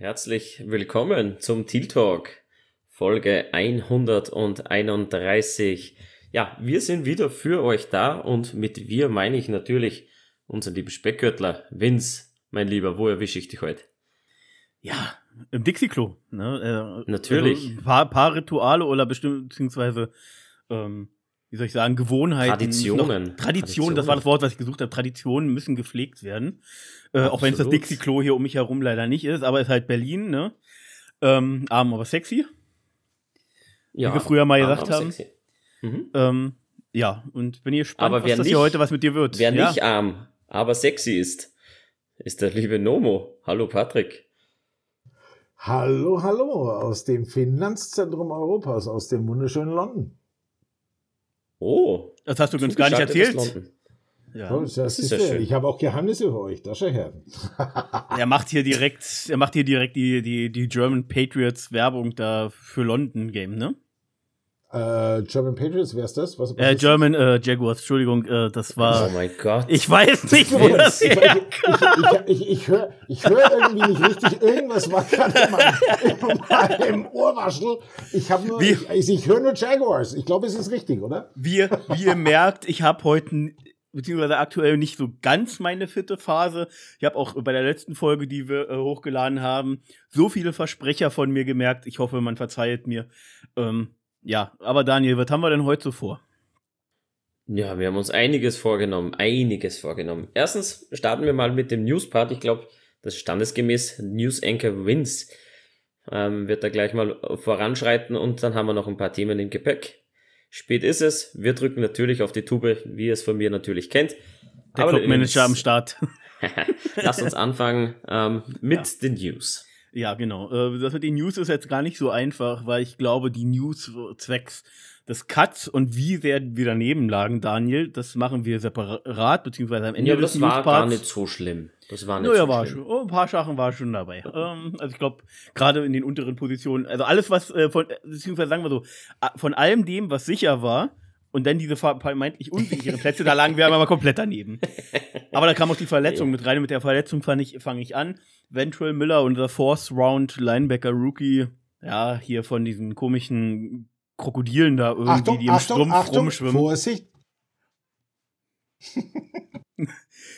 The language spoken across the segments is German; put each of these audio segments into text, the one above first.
Herzlich willkommen zum Teal Talk, Folge 131. Ja, wir sind wieder für euch da und mit wir meine ich natürlich unseren lieben Speckgürtler, Vince, mein Lieber, wo erwische ich dich heute? Ja, im Dixie-Klo. Ne? Äh, Natürlich. Also ein paar, paar Rituale oder bestimmt, beziehungsweise, ähm, wie soll ich sagen, Gewohnheiten. Traditionen. Traditionen, das war das Wort, was ich gesucht habe. Traditionen müssen gepflegt werden. Äh, auch wenn es das Dixie-Klo hier um mich herum leider nicht ist, aber es ist halt Berlin, ne? Ähm, arm, aber sexy. Ja, wie wir früher mal gesagt haben. Mhm. Ähm, ja, und bin hier gespannt, aber was das nicht, hier heute was mit dir wird. Wer ja? nicht arm, aber sexy ist, ist der liebe Nomo. Hallo Patrick. Hallo, hallo aus dem Finanzzentrum Europas, aus dem wunderschönen London. Oh. Das hast du uns gar nicht erzählt. Ja, oh, das, das ist, ja schön. Ich habe auch Geheimnisse für euch, das ist her. er macht hier direkt, er macht hier direkt die, die, die German Patriots Werbung da für London Game, ne? Äh, German Patriots, wer ist das? Was, was äh, German äh, Jaguars, Entschuldigung, äh, das war. Oh mein Gott. Ich weiß nicht, wo das ich, ich, ich, ich, höre ich hör irgendwie nicht richtig. Irgendwas war gerade in meinem Ohrwaschel. Ich habe nur, ich, ich höre nur Jaguars. Ich glaube, es ist richtig, oder? Wie, wie ihr merkt, ich habe heute beziehungsweise aktuell nicht so ganz meine fitte Phase. Ich habe auch bei der letzten Folge, die wir äh, hochgeladen haben, so viele Versprecher von mir gemerkt. Ich hoffe, man verzeiht mir. Ähm, ja, aber Daniel, was haben wir denn heute so vor? Ja, wir haben uns einiges vorgenommen, einiges vorgenommen. Erstens starten wir mal mit dem News-Part. Ich glaube, das standesgemäß News Anchor Wins. Ähm, wird da gleich mal voranschreiten und dann haben wir noch ein paar Themen im Gepäck. Spät ist es. Wir drücken natürlich auf die Tube, wie ihr es von mir natürlich kennt. Der Clubmanager am Start. Lass uns anfangen ähm, mit ja. den News. Ja, genau. Äh, das mit den News ist jetzt gar nicht so einfach, weil ich glaube, die News zwecks des Cuts und wie sehr wir daneben lagen, Daniel, das machen wir separat, beziehungsweise am Ende ja, des das war gar nicht so schlimm. Das war nicht naja, so war schlimm. Schon, oh, ein paar Sachen war schon dabei. ähm, also ich glaube, gerade in den unteren Positionen, also alles, was äh, von, beziehungsweise sagen wir so, von allem dem, was sicher war, und dann diese vermeintlich unsicheren Plätze, da lagen wir aber komplett daneben. Aber da kam auch die Verletzung mit rein. Mit der Verletzung fange ich, fang ich an. Ventral Miller, unser Fourth Round Linebacker Rookie, ja, hier von diesen komischen Krokodilen da irgendwie, Achtung, die im Achtung, Strumpf Achtung, rumschwimmen. Vorsicht.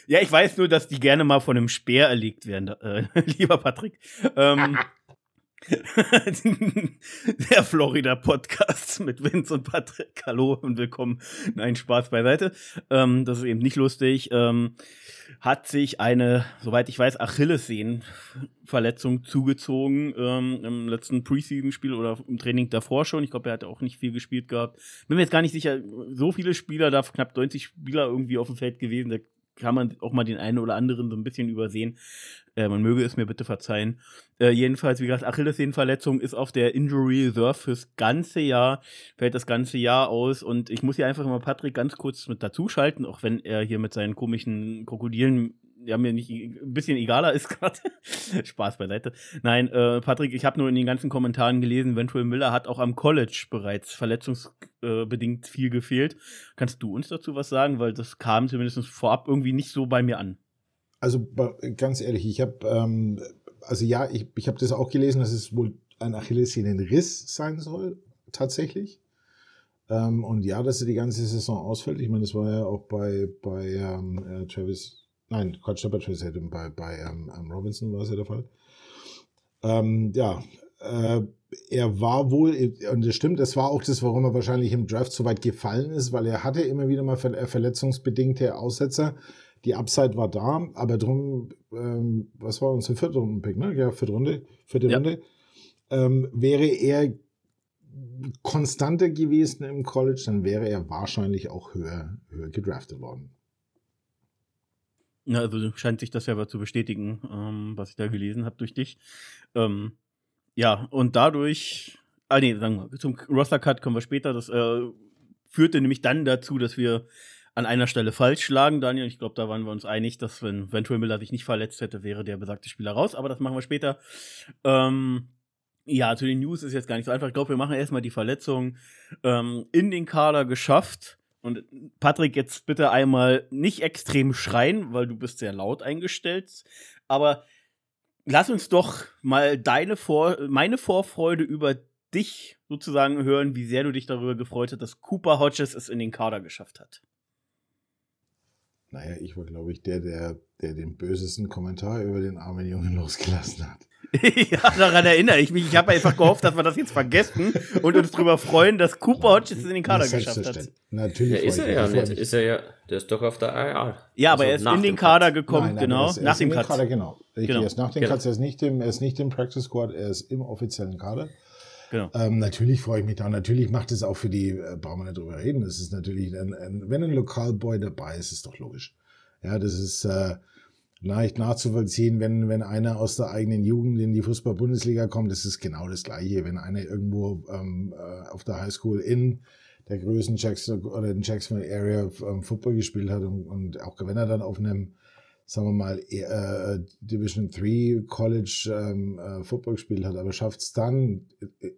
ja, ich weiß nur, dass die gerne mal von einem Speer erlegt werden, äh, lieber Patrick. Ähm, der Florida Podcast mit Vince und Patrick. Hallo und willkommen. Nein, Spaß beiseite. Ähm, das ist eben nicht lustig. Ähm, hat sich eine, soweit ich weiß, Achillessehnenverletzung zugezogen ähm, im letzten Preseason-Spiel oder im Training davor schon. Ich glaube, er hat auch nicht viel gespielt gehabt. Bin mir jetzt gar nicht sicher, so viele Spieler, da knapp 90 Spieler irgendwie auf dem Feld gewesen. Da kann man auch mal den einen oder anderen so ein bisschen übersehen. Äh, man möge es mir bitte verzeihen. Äh, jedenfalls, wie gesagt, Achillessehnenverletzung ist auf der Injury Reserve fürs ganze Jahr, fällt das ganze Jahr aus. Und ich muss hier einfach mal Patrick ganz kurz mit dazuschalten, auch wenn er hier mit seinen komischen Krokodilen ja mir nicht ein bisschen egaler ist gerade. Spaß beiseite. Nein, äh, Patrick, ich habe nur in den ganzen Kommentaren gelesen, Ventrell Miller hat auch am College bereits verletzungsbedingt viel gefehlt. Kannst du uns dazu was sagen? Weil das kam zumindest vorab irgendwie nicht so bei mir an. Also ganz ehrlich, ich habe, ähm, also ja, ich, ich habe das auch gelesen, dass es wohl ein Achillessehnenriss sein soll, tatsächlich. Ähm, und ja, dass er die ganze Saison ausfällt. Ich meine, das war ja auch bei, bei ähm, äh, Travis Nein, Quatsch, Travis Haddon, bei, bei ähm, ähm, Robinson war es ja der Fall. Ähm, ja, äh, er war wohl, und das stimmt, das war auch das, warum er wahrscheinlich im Draft so weit gefallen ist, weil er hatte immer wieder mal ver verletzungsbedingte Aussetzer. Die Upside war da, aber drum, ähm, was war unser vierter Rundenpick, ne? Ja, vierte Runde, vierte ja. Runde. Ähm, wäre er konstanter gewesen im College, dann wäre er wahrscheinlich auch höher, höher gedraftet worden. Also scheint sich das ja zu bestätigen, ähm, was ich da gelesen habe durch dich. Ähm, ja, und dadurch, ah nee, sagen wir, zum Roster-Cut kommen wir später. Das äh, führte nämlich dann dazu, dass wir an einer Stelle falsch schlagen, Daniel. Ich glaube, da waren wir uns einig, dass wenn Ventura Miller sich nicht verletzt hätte, wäre der besagte Spieler raus. Aber das machen wir später. Ähm, ja, zu den News ist jetzt gar nicht so einfach. Ich glaube, wir machen erstmal die Verletzung ähm, in den Kader geschafft. Und Patrick, jetzt bitte einmal nicht extrem schreien, weil du bist sehr laut eingestellt. Aber lass uns doch mal deine Vor meine Vorfreude über dich sozusagen hören, wie sehr du dich darüber gefreut hast, dass Cooper Hodges es in den Kader geschafft hat. Naja, ich war, glaube ich, der, der, der den bösesten Kommentar über den armen Jungen losgelassen hat. ja, daran erinnere ich mich. Ich habe einfach gehofft, dass wir das jetzt vergessen und uns darüber freuen, dass Cooper Hodges es in den Kader geschafft hat. Natürlich. Ja, ist er ja nicht. Ist er ja, der ist doch auf der IR. Ja, aber also er ist in den Kader gekommen, nein, nein, genau. Ist, nach dem Cut. Kader, genau. genau. Er ist nach dem genau. Cut, er ist, nicht im, er ist nicht im Practice Squad, er ist im offiziellen Kader. Genau. Ähm, natürlich freue ich mich da. Natürlich macht es auch für die, äh, brauchen wir nicht drüber reden. Das ist natürlich, ein, ein, wenn ein Lokalboy dabei ist, ist doch logisch. Ja, das ist äh, leicht nachzuvollziehen, wenn, wenn einer aus der eigenen Jugend in die Fußball-Bundesliga kommt. Das ist genau das Gleiche. Wenn einer irgendwo ähm, äh, auf der Highschool in der größten Jackson oder in Jacksonville Area ähm, Football gespielt hat und, und auch wenn er dann auf einem sagen wir mal, äh, Division 3 College ähm, äh, Football gespielt hat, aber schafft es dann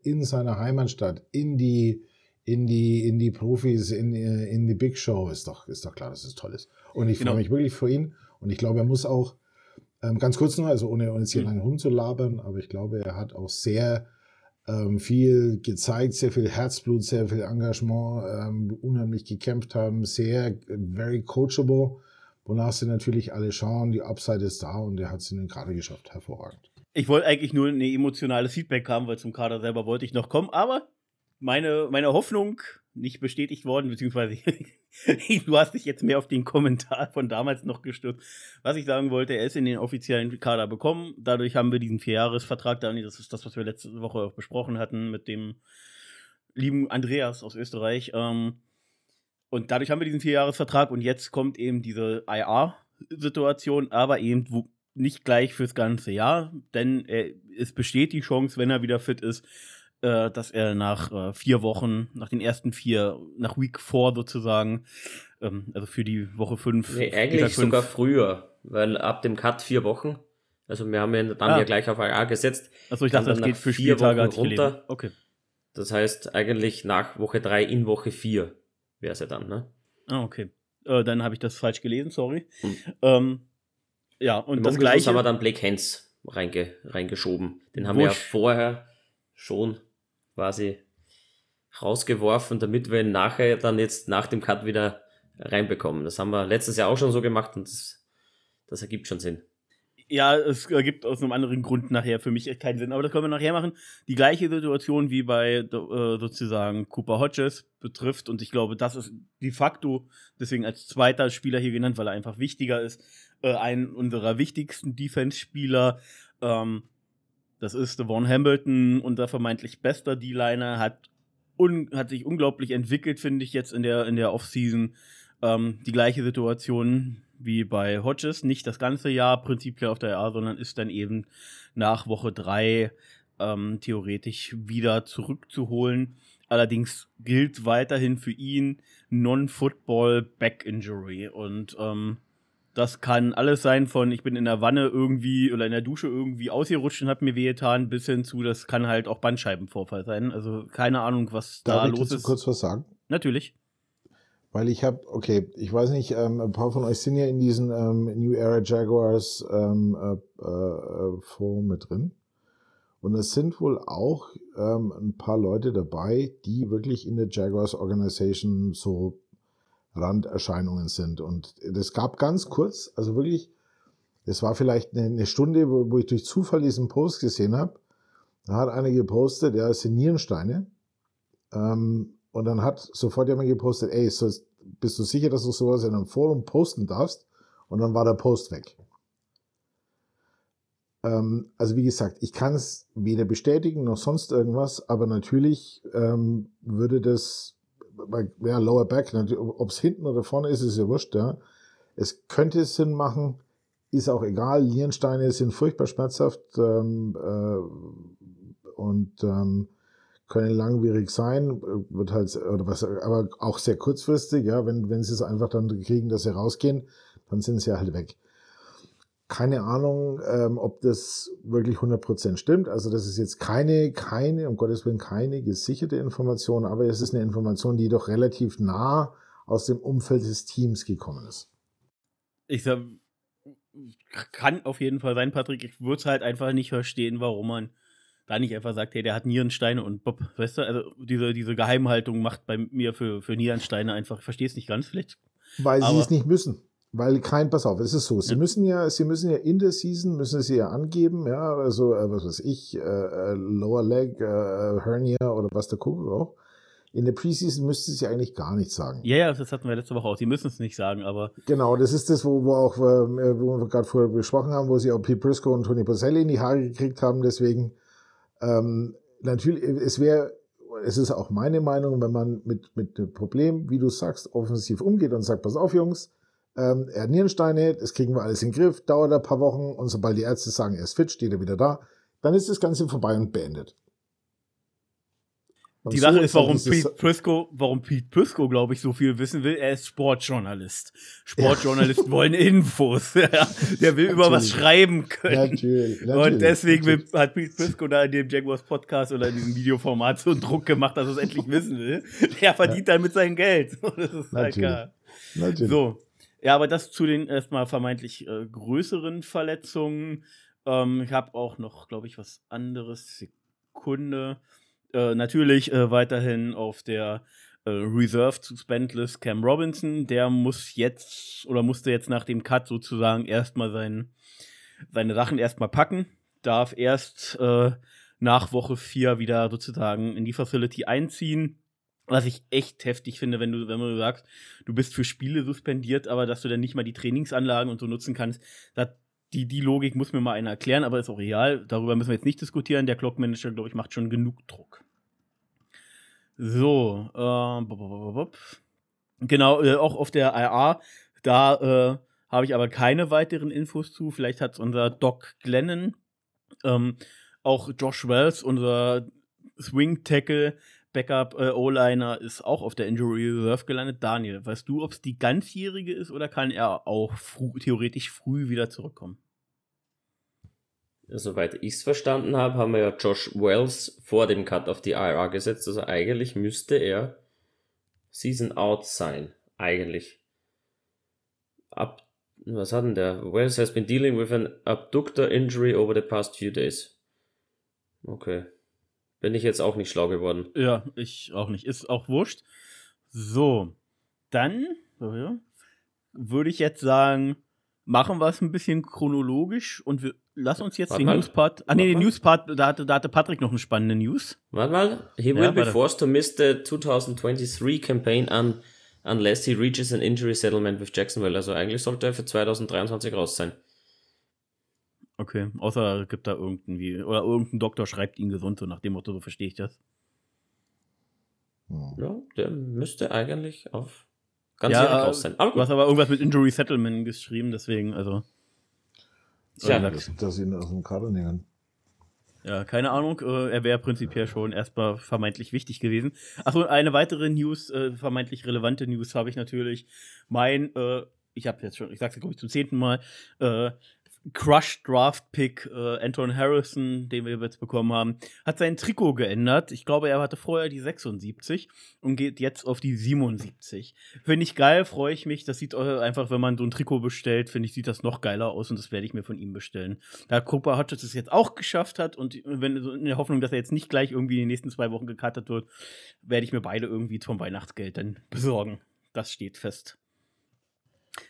in seiner Heimatstadt, in die, in die, in die Profis, in, in die Big Show, ist doch, ist doch klar, dass es toll ist. Und ich genau. freue mich wirklich für ihn. Und ich glaube, er muss auch, ähm, ganz kurz noch, also ohne uns hier mhm. lange rumzulabern, aber ich glaube, er hat auch sehr ähm, viel gezeigt, sehr viel Herzblut, sehr viel Engagement, ähm, unheimlich gekämpft haben, sehr very coachable wonach sie natürlich alle schauen, die Upside ist da und er hat es in den Kader geschafft. Hervorragend. Ich wollte eigentlich nur ein emotionales Feedback haben, weil zum Kader selber wollte ich noch kommen, aber meine, meine Hoffnung nicht bestätigt worden, beziehungsweise du hast dich jetzt mehr auf den Kommentar von damals noch gestürzt. Was ich sagen wollte, er ist in den offiziellen Kader bekommen. Dadurch haben wir diesen Vierjahresvertrag, Dani, das ist das, was wir letzte Woche auch besprochen hatten mit dem lieben Andreas aus Österreich. Ähm, und dadurch haben wir diesen Vierjahresvertrag und jetzt kommt eben diese IR-Situation, aber eben nicht gleich fürs ganze Jahr, denn es besteht die Chance, wenn er wieder fit ist, äh, dass er nach äh, vier Wochen, nach den ersten vier, nach Week 4 sozusagen, ähm, also für die Woche 5. Nee, eigentlich fünf, sogar früher, weil ab dem Cut vier Wochen, also wir haben ja dann ah. ja gleich auf IR gesetzt. Achso, ich dachte, das geht für vier Wochen runter. Okay. Das heißt eigentlich nach Woche 3 in Woche 4 wäre es ja dann, ne? Ah, okay. Äh, dann habe ich das falsch gelesen, sorry. Hm. Ähm, ja, und Im das gleiche. haben wir dann Blake Hens reinge reingeschoben. Den haben Wusch. wir ja vorher schon quasi rausgeworfen, damit wir ihn nachher dann jetzt nach dem Cut wieder reinbekommen. Das haben wir letztes Jahr auch schon so gemacht und das, das ergibt schon Sinn. Ja, es ergibt aus einem anderen Grund nachher für mich keinen Sinn, aber das können wir nachher machen. Die gleiche Situation wie bei äh, sozusagen Cooper Hodges betrifft und ich glaube, das ist de facto deswegen als zweiter Spieler hier genannt, weil er einfach wichtiger ist, äh, ein unserer wichtigsten Defense-Spieler. Ähm, das ist Devon Hamilton, unser vermeintlich bester D-Liner, hat, hat sich unglaublich entwickelt, finde ich, jetzt in der, in der Offseason. Ähm, die gleiche Situation wie bei Hodges, nicht das ganze Jahr prinzipiell auf der RA, sondern ist dann eben nach Woche 3 ähm, theoretisch wieder zurückzuholen. Allerdings gilt weiterhin für ihn Non-Football Back Injury und ähm, das kann alles sein von, ich bin in der Wanne irgendwie oder in der Dusche irgendwie ausgerutscht und hab mir wehgetan, bis hin zu, das kann halt auch Bandscheibenvorfall sein. Also keine Ahnung, was Darf da los ist. Darf ich kurz was sagen? Natürlich. Weil ich habe, okay, ich weiß nicht, ähm, ein paar von euch sind ja in diesen ähm, New Era Jaguars ähm, äh, äh, Forum mit drin. Und es sind wohl auch ähm, ein paar Leute dabei, die wirklich in der Jaguars Organization so Randerscheinungen sind. Und das gab ganz kurz, also wirklich, das war vielleicht eine, Stunde, wo, wo, ich durch Zufall diesen Post gesehen habe. Da hat einer gepostet, ja, es sind Nierensteine. Ähm, und dann hat sofort jemand gepostet, ey, so, bist du sicher, dass du sowas in einem Forum posten darfst? Und dann war der Post weg. Ähm, also wie gesagt, ich kann es weder bestätigen noch sonst irgendwas, aber natürlich ähm, würde das, ja, Lower Back, ob es hinten oder vorne ist, ist ja wurscht, ja. Es könnte Sinn machen, ist auch egal. Nierensteine sind furchtbar schmerzhaft ähm, äh, und ähm, können langwierig sein, wird halt, oder was, aber auch sehr kurzfristig, ja, wenn, wenn sie es einfach dann kriegen, dass sie rausgehen, dann sind sie halt weg. Keine Ahnung, ähm, ob das wirklich 100% stimmt. Also das ist jetzt keine, keine, um Gottes Willen, keine gesicherte Information, aber es ist eine Information, die doch relativ nah aus dem Umfeld des Teams gekommen ist. Ich sag, kann auf jeden Fall sein, Patrick. Ich würde es halt einfach nicht verstehen, warum man da nicht einfach sagt, hey, der hat Nierensteine und Bob, weißt du, also diese, diese Geheimhaltung macht bei mir für, für Nierensteine einfach, ich verstehe es nicht ganz, vielleicht. Weil sie es nicht müssen. Weil kein, pass auf, es ist so, sie ja. müssen ja, sie müssen ja in der Season, müssen sie ja angeben, ja, also, äh, was weiß ich, äh, äh Lower Leg, äh, äh, Hernia oder was der Kuckuck auch. In der Preseason müsste sie eigentlich gar nichts sagen. Ja, ja, das hatten wir letzte Woche auch. Sie müssen es nicht sagen, aber. Genau, das ist das, wo, wo auch, äh, wo wir gerade vorher besprochen haben, wo sie auch Pete Briscoe und Tony Boselli in die Haare gekriegt haben. Deswegen, ähm, natürlich, es wäre, es ist auch meine Meinung, wenn man mit, mit dem Problem, wie du sagst, offensiv umgeht und sagt, pass auf, Jungs, ähm, er hat Nierensteine, das kriegen wir alles in den Griff, dauert ein paar Wochen und sobald die Ärzte sagen, er ist fit, steht er wieder da, dann ist das Ganze vorbei und beendet. Und die so Sache ist, warum Pete Prisco, warum Pete Prisco, glaube ich, so viel wissen will. Er ist Sportjournalist. Sportjournalisten ja. wollen Infos. Der will über was schreiben können. Natürlich, natürlich, Und deswegen will, hat Pete Prisco da in dem Jaguars Podcast oder in diesem Videoformat so einen Druck gemacht, dass er es endlich wissen will. Er verdient ja. damit sein Geld. Das ist halt klar. Natürlich. So. Ja, aber das zu den erstmal vermeintlich äh, größeren Verletzungen. Ähm, ich habe auch noch, glaube ich, was anderes. Sekunde. Äh, natürlich äh, weiterhin auf der äh, Reserve zu Spentless Cam Robinson. Der muss jetzt oder musste jetzt nach dem Cut sozusagen erstmal sein, seine Sachen erstmal packen. Darf erst äh, nach Woche 4 wieder sozusagen in die Facility einziehen was ich echt heftig finde, wenn du, wenn du sagst, du bist für Spiele suspendiert, aber dass du dann nicht mal die Trainingsanlagen und so nutzen kannst, das, die, die Logik muss mir mal einer erklären, aber ist auch real. Darüber müssen wir jetzt nicht diskutieren. Der Clock Manager, glaube ich, macht schon genug Druck. So, äh, genau, äh, auch auf der IA, da äh, habe ich aber keine weiteren Infos zu. Vielleicht hat unser Doc Glennon, ähm, auch Josh Wells, unser Swing Tackle, Backup äh, ist auch auf der Injury Reserve gelandet. Daniel, weißt du, ob es die ganzjährige ist oder kann er auch früh, theoretisch früh wieder zurückkommen? Soweit ich es verstanden habe, haben wir ja Josh Wells vor dem Cut auf die IR gesetzt. Also eigentlich müsste er Season Out sein. Eigentlich. Ab, was hat denn der? Wells has been dealing with an abductor injury over the past few days. Okay. Bin ich jetzt auch nicht schlau geworden. Ja, ich auch nicht. Ist auch wurscht. So, dann würde ich jetzt sagen, machen wir es ein bisschen chronologisch und wir lassen uns jetzt Warte den mal. Newspart. Ah, nee, den Newspart, da hatte, da hatte Patrick noch eine spannende News. Warte mal. He will ja, be forced to miss the 2023 campaign un, unless he reaches an injury settlement with Jacksonville. Also eigentlich sollte er für 2023 raus sein. Okay, außer gibt da irgendwie, oder irgendein Doktor schreibt ihn gesund, so nach dem Motto, so verstehe ich das. Ja, der müsste eigentlich auf ganz ja, raus sein. Aber du hast aber irgendwas mit Injury Settlement geschrieben, deswegen, also. Ja, das, dass sie ihn aus dem Kader nehmen. Ja, keine Ahnung. Äh, er wäre prinzipiell schon erstmal vermeintlich wichtig gewesen. Achso, eine weitere News, äh, vermeintlich relevante News habe ich natürlich. Mein, äh, ich habe jetzt schon, ich sag's ja, glaube ich, zum zehnten Mal, äh, Crush Draft Pick äh, Anton Harrison, den wir jetzt bekommen haben, hat sein Trikot geändert. Ich glaube, er hatte vorher die 76 und geht jetzt auf die 77. Finde ich geil, freue ich mich. Das sieht einfach, wenn man so ein Trikot bestellt, finde ich, sieht das noch geiler aus und das werde ich mir von ihm bestellen. Da Cooper Hodges es jetzt auch geschafft hat und wenn in der Hoffnung, dass er jetzt nicht gleich irgendwie in den nächsten zwei Wochen gekartet wird, werde ich mir beide irgendwie zum Weihnachtsgeld dann besorgen. Das steht fest.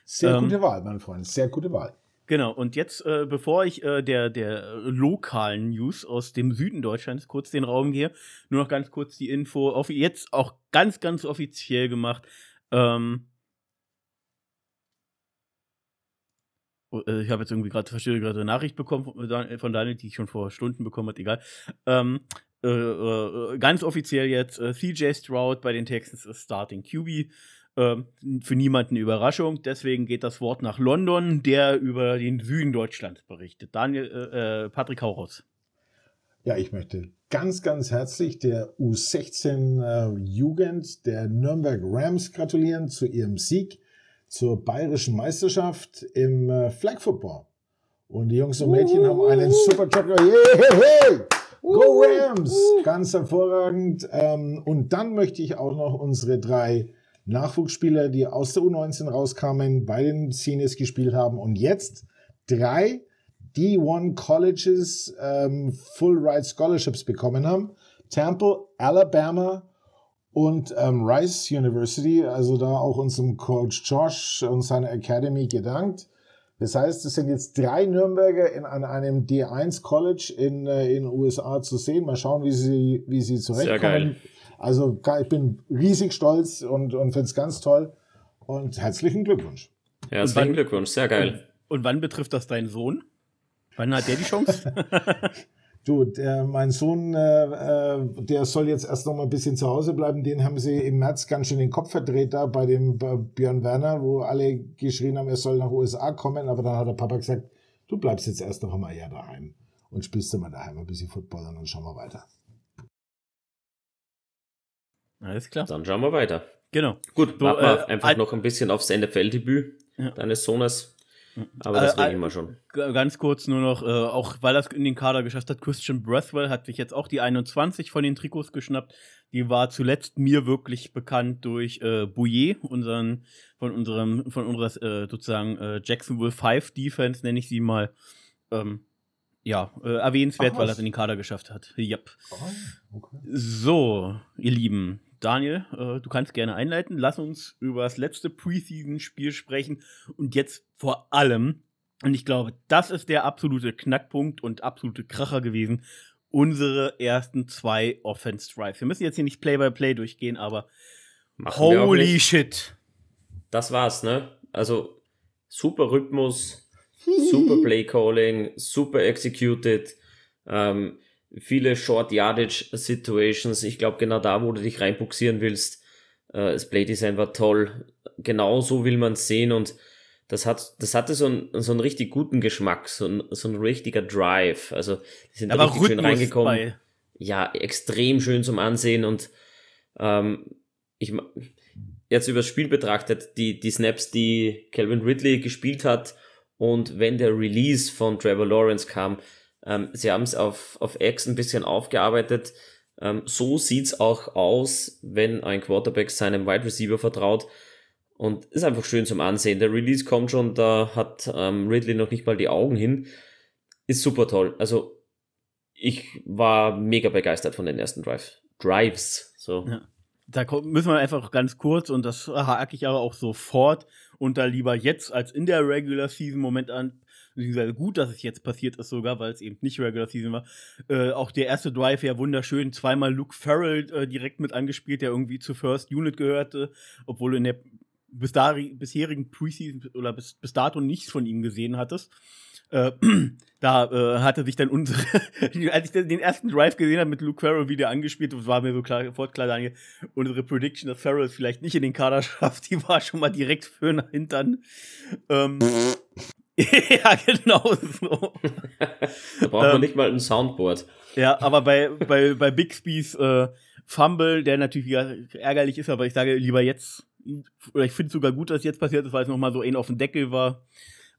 Sehr ähm, gute Wahl, mein Freund. Sehr gute Wahl. Genau, und jetzt, äh, bevor ich äh, der, der lokalen News aus dem Süden Deutschlands kurz den Raum gehe, nur noch ganz kurz die Info, jetzt auch ganz, ganz offiziell gemacht. Ähm, oh, äh, ich habe jetzt irgendwie gerade gerade eine Nachricht bekommen von Daniel, die ich schon vor Stunden bekommen habe, egal. Ähm, äh, äh, ganz offiziell jetzt, äh, CJ Stroud bei den Texans ist Starting QB. Ähm, für niemanden Überraschung. Deswegen geht das Wort nach London, der über den Süden Deutschlands berichtet. Daniel, äh, äh Patrick Hauros. Ja, ich möchte ganz, ganz herzlich der U16 äh, Jugend der Nürnberg Rams gratulieren zu ihrem Sieg zur bayerischen Meisterschaft im äh, Flag Football. Und die Jungs und Mädchen uh, haben einen super Job. Yeah, Go Rams! Ganz hervorragend. Ähm, und dann möchte ich auch noch unsere drei Nachwuchsspieler, die aus der U19 rauskamen, bei den Seniors gespielt haben und jetzt drei D1 Colleges ähm, Full Ride Scholarships bekommen haben. Temple, Alabama und ähm, Rice University, also da auch unserem Coach Josh und seiner Academy gedankt. Das heißt, es sind jetzt drei Nürnberger in, an einem D1 College in äh, in USA zu sehen. Mal schauen, wie sie wie sie zurechtkommen. Sehr geil. Also ich bin riesig stolz und und finde es ganz toll und herzlichen Glückwunsch. Herzlichen Glückwunsch, sehr geil. Und, und wann betrifft das deinen Sohn? Wann hat der die Chance? Du, der, mein Sohn, äh, äh, der soll jetzt erst noch mal ein bisschen zu Hause bleiben. Den haben sie im März ganz schön den Kopf verdreht da bei dem bei Björn Werner, wo alle geschrien haben, er soll nach USA kommen. Aber dann hat der Papa gesagt, du bleibst jetzt erst noch einmal hier daheim und spielst immer daheim ein bisschen Football und dann schauen wir weiter. Alles klar. Dann schauen wir weiter. Genau. Gut, so, warten wir äh, einfach noch ein bisschen aufs NFL-Debüt ja. deines Sohnes. Aber das äh, wir schon. Ganz kurz nur noch, äh, auch weil das in den Kader geschafft hat, Christian Breathwell hat sich jetzt auch die 21 von den Trikots geschnappt. Die war zuletzt mir wirklich bekannt durch äh, Bouillet, unseren, von unserem, von unserer äh, sozusagen äh, Jacksonville 5 Defense, nenne ich sie mal. Ähm, ja, äh, erwähnenswert, Ach, weil er es in den Kader geschafft hat. Yep. Oh, okay. So, ihr Lieben, Daniel, äh, du kannst gerne einleiten. Lass uns über das letzte Preseason-Spiel sprechen und jetzt vor allem, und ich glaube, das ist der absolute Knackpunkt und absolute Kracher gewesen, unsere ersten zwei Offense Drives. Wir müssen jetzt hier nicht Play-by-Play -play durchgehen, aber Machen holy shit. Das war's, ne? Also super Rhythmus, super Play Calling, super executed. Ähm, viele Short Yardage Situations. Ich glaube, genau da, wo du dich reinbuxieren willst. Äh, das Playdesign war toll. Genau so will man es sehen und das hat, das hatte so einen, so einen richtig guten Geschmack, so ein, so ein richtiger Drive. Also, die sind Aber richtig schön reingekommen. Bei. Ja, extrem schön zum Ansehen und ähm, ich jetzt übers Spiel betrachtet, die, die Snaps, die Calvin Ridley gespielt hat und wenn der Release von Trevor Lawrence kam, ähm, sie haben es auf, auf X ein bisschen aufgearbeitet. Ähm, so sieht's auch aus, wenn ein Quarterback seinem Wide Receiver vertraut. Und ist einfach schön zum Ansehen. Der Release kommt schon, da hat ähm, Ridley noch nicht mal die Augen hin. Ist super toll. Also, ich war mega begeistert von den ersten Drive. Drives. So. Ja. Da müssen wir einfach ganz kurz, und das hake ich aber auch sofort, und da lieber jetzt als in der Regular Season Moment an, beziehungsweise gut, dass es jetzt passiert ist sogar, weil es eben nicht Regular Season war. Äh, auch der erste Drive ja wunderschön, zweimal Luke Farrell äh, direkt mit angespielt, der irgendwie zur First Unit gehörte, obwohl du in der bis bisherigen Preseason oder bis, bis dato nichts von ihm gesehen hattest. Äh, da äh, hatte sich dann unsere, als ich den ersten Drive gesehen habe mit Luke Farrell wieder angespielt, war mir so klar, sofort klar, Daniel, unsere Prediction, dass Farrell vielleicht nicht in den Kader schafft, die war schon mal direkt für den Hintern. Ähm, ja, genau so. da braucht man ähm, nicht mal ein Soundboard. Ja, aber bei, bei, bei Bixby's äh, Fumble, der natürlich wieder ärgerlich ist, aber ich sage lieber jetzt, oder ich finde es sogar gut, dass jetzt passiert ist, weil es nochmal so ein auf dem Deckel war.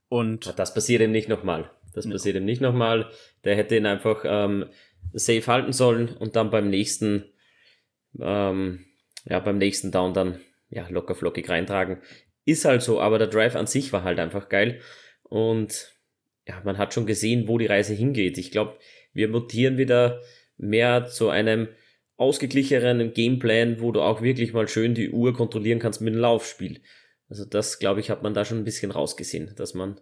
Und das passiert ihm nicht nochmal. Das passiert ihm nicht nochmal. Der hätte ihn einfach ähm, safe halten sollen und dann beim nächsten, ähm, ja, beim nächsten Down dann ja, locker flockig reintragen. Ist halt so, aber der Drive an sich war halt einfach geil. Und ja, man hat schon gesehen, wo die Reise hingeht. Ich glaube, wir mutieren wieder mehr zu einem ausgeglicheneren Gameplan, wo du auch wirklich mal schön die Uhr kontrollieren kannst mit dem Laufspiel. Also das, glaube ich, hat man da schon ein bisschen rausgesehen, dass man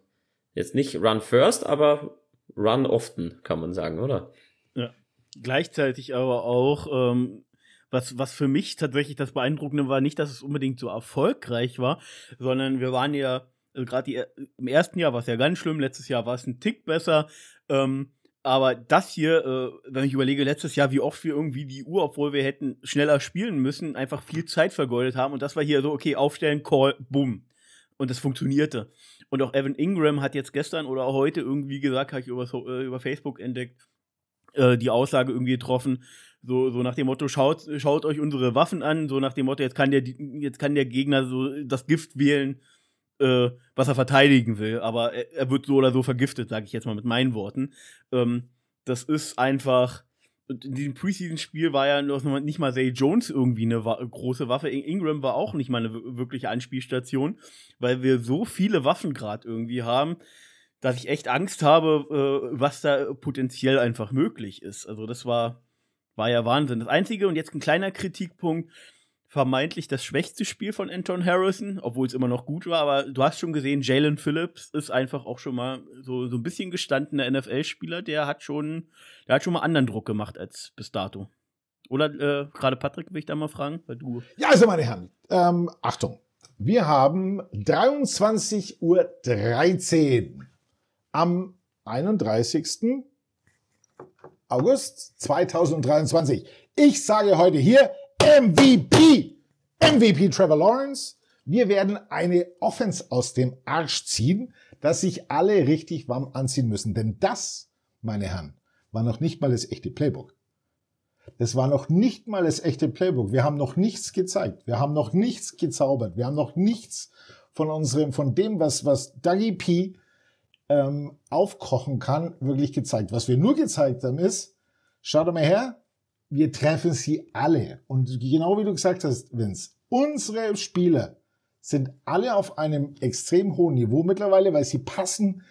jetzt nicht run first, aber run often, kann man sagen, oder? Ja. Gleichzeitig aber auch, ähm, was, was für mich tatsächlich das Beeindruckende war, nicht, dass es unbedingt so erfolgreich war, sondern wir waren ja also gerade im ersten Jahr war es ja ganz schlimm, letztes Jahr war es ein Tick besser. Ähm, aber das hier, äh, wenn ich überlege, letztes Jahr, wie oft wir irgendwie die Uhr, obwohl wir hätten schneller spielen müssen, einfach viel Zeit vergeudet haben. Und das war hier so, okay, aufstellen, Call, boom. Und das funktionierte. Und auch Evan Ingram hat jetzt gestern oder auch heute irgendwie gesagt, habe ich über, äh, über Facebook entdeckt, äh, die Aussage irgendwie getroffen, so, so nach dem Motto, schaut, schaut euch unsere Waffen an, so nach dem Motto, jetzt kann der, jetzt kann der Gegner so das Gift wählen, äh, was er verteidigen will, aber er, er, wird so oder so vergiftet, sage ich jetzt mal mit meinen Worten. Ähm, das ist einfach. In diesem Preseason-Spiel war ja nicht mal Zay Jones irgendwie eine wa große Waffe. Ingram war auch nicht mal eine wirkliche Anspielstation, weil wir so viele Waffen gerade irgendwie haben, dass ich echt Angst habe, äh, was da potenziell einfach möglich ist. Also das war, war ja Wahnsinn. Das Einzige und jetzt ein kleiner Kritikpunkt, vermeintlich das schwächste Spiel von Anton Harrison, obwohl es immer noch gut war, aber du hast schon gesehen, Jalen Phillips ist einfach auch schon mal so, so ein bisschen gestandener NFL-Spieler, der hat schon, der hat schon mal anderen Druck gemacht als bis dato. Oder äh, gerade Patrick, will ich da mal fragen, weil du. Ja, also meine Herren, ähm, Achtung. Wir haben 23.13 Uhr am 31. August 2023. Ich sage heute hier MVP, MVP Trevor Lawrence. Wir werden eine Offense aus dem Arsch ziehen, dass sich alle richtig warm anziehen müssen. Denn das, meine Herren, war noch nicht mal das echte Playbook. Das war noch nicht mal das echte Playbook. Wir haben noch nichts gezeigt. Wir haben noch nichts gezaubert. Wir haben noch nichts von unserem, von dem, was, was Dougie P ähm, aufkochen kann, wirklich gezeigt. Was wir nur gezeigt haben ist, schaut mal her, wir treffen sie alle. Und genau wie du gesagt hast, Vince, unsere Spieler sind alle auf einem extrem hohen Niveau mittlerweile, weil sie passen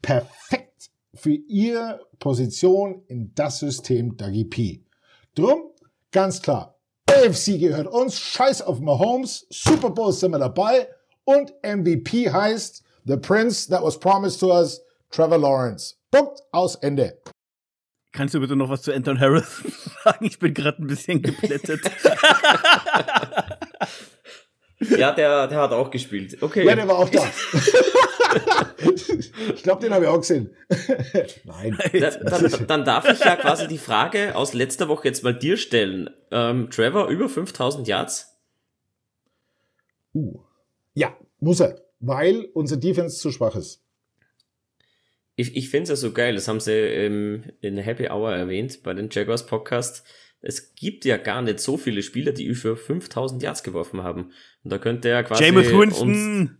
perfekt für ihre Position in das System der GP. Drum, ganz klar, AFC gehört uns, scheiß auf Mahomes, Super Bowl sind wir dabei und MVP heißt The Prince that was promised to us, Trevor Lawrence. Punkt, aus, Ende. Kannst du bitte noch was zu Anton Harris sagen? Ich bin gerade ein bisschen geplättet. ja, der, der hat auch gespielt. Okay. Ja, der war auch da. ich glaube, den habe ich auch gesehen. Nein. Dann, dann, dann, darf ich ja quasi die Frage aus letzter Woche jetzt mal dir stellen. Ähm, Trevor, über 5000 Yards? Uh. Ja, muss er, weil unser Defense zu schwach ist ich, ich finde es ja so geil, das haben sie ähm, in Happy Hour erwähnt bei den Jaguars Podcast. Es gibt ja gar nicht so viele Spieler, die über 5000 Yards geworfen haben. Und da könnte er quasi. James Winston!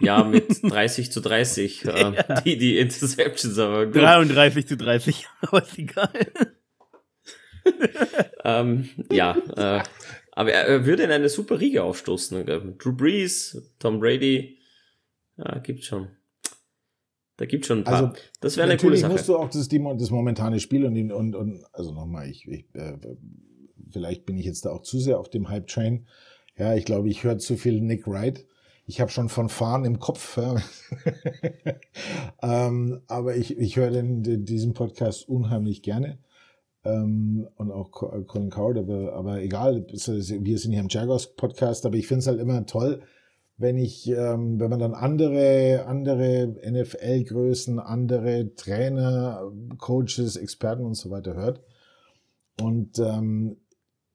ja, mit 30 zu 30, äh, ja. die, die Interceptions, aber gut. 33 zu 30, aber ist egal. ähm, ja, äh, aber er, er, würde in eine super Riege aufstoßen. Drew Brees, Tom Brady, ja, gibt's schon. Da gibt schon ein paar. Also, das wäre eine coole Sache. musst du auch das, das momentane Spiel und, und, und also nochmal, ich, ich äh, vielleicht bin ich jetzt da auch zu sehr auf dem Hype-Train. Ja, ich glaube, ich höre zu viel Nick Wright. Ich habe schon von Fahren im Kopf. Ja. ähm, aber ich, ich höre den, den, diesen Podcast unheimlich gerne. Ähm, und auch Colin Coward, aber, aber egal, wir sind hier im Jaguars Podcast, aber ich finde es halt immer toll, wenn ich, ähm, wenn man dann andere, andere NFL-Größen, andere Trainer, Coaches, Experten und so weiter hört. Und ähm,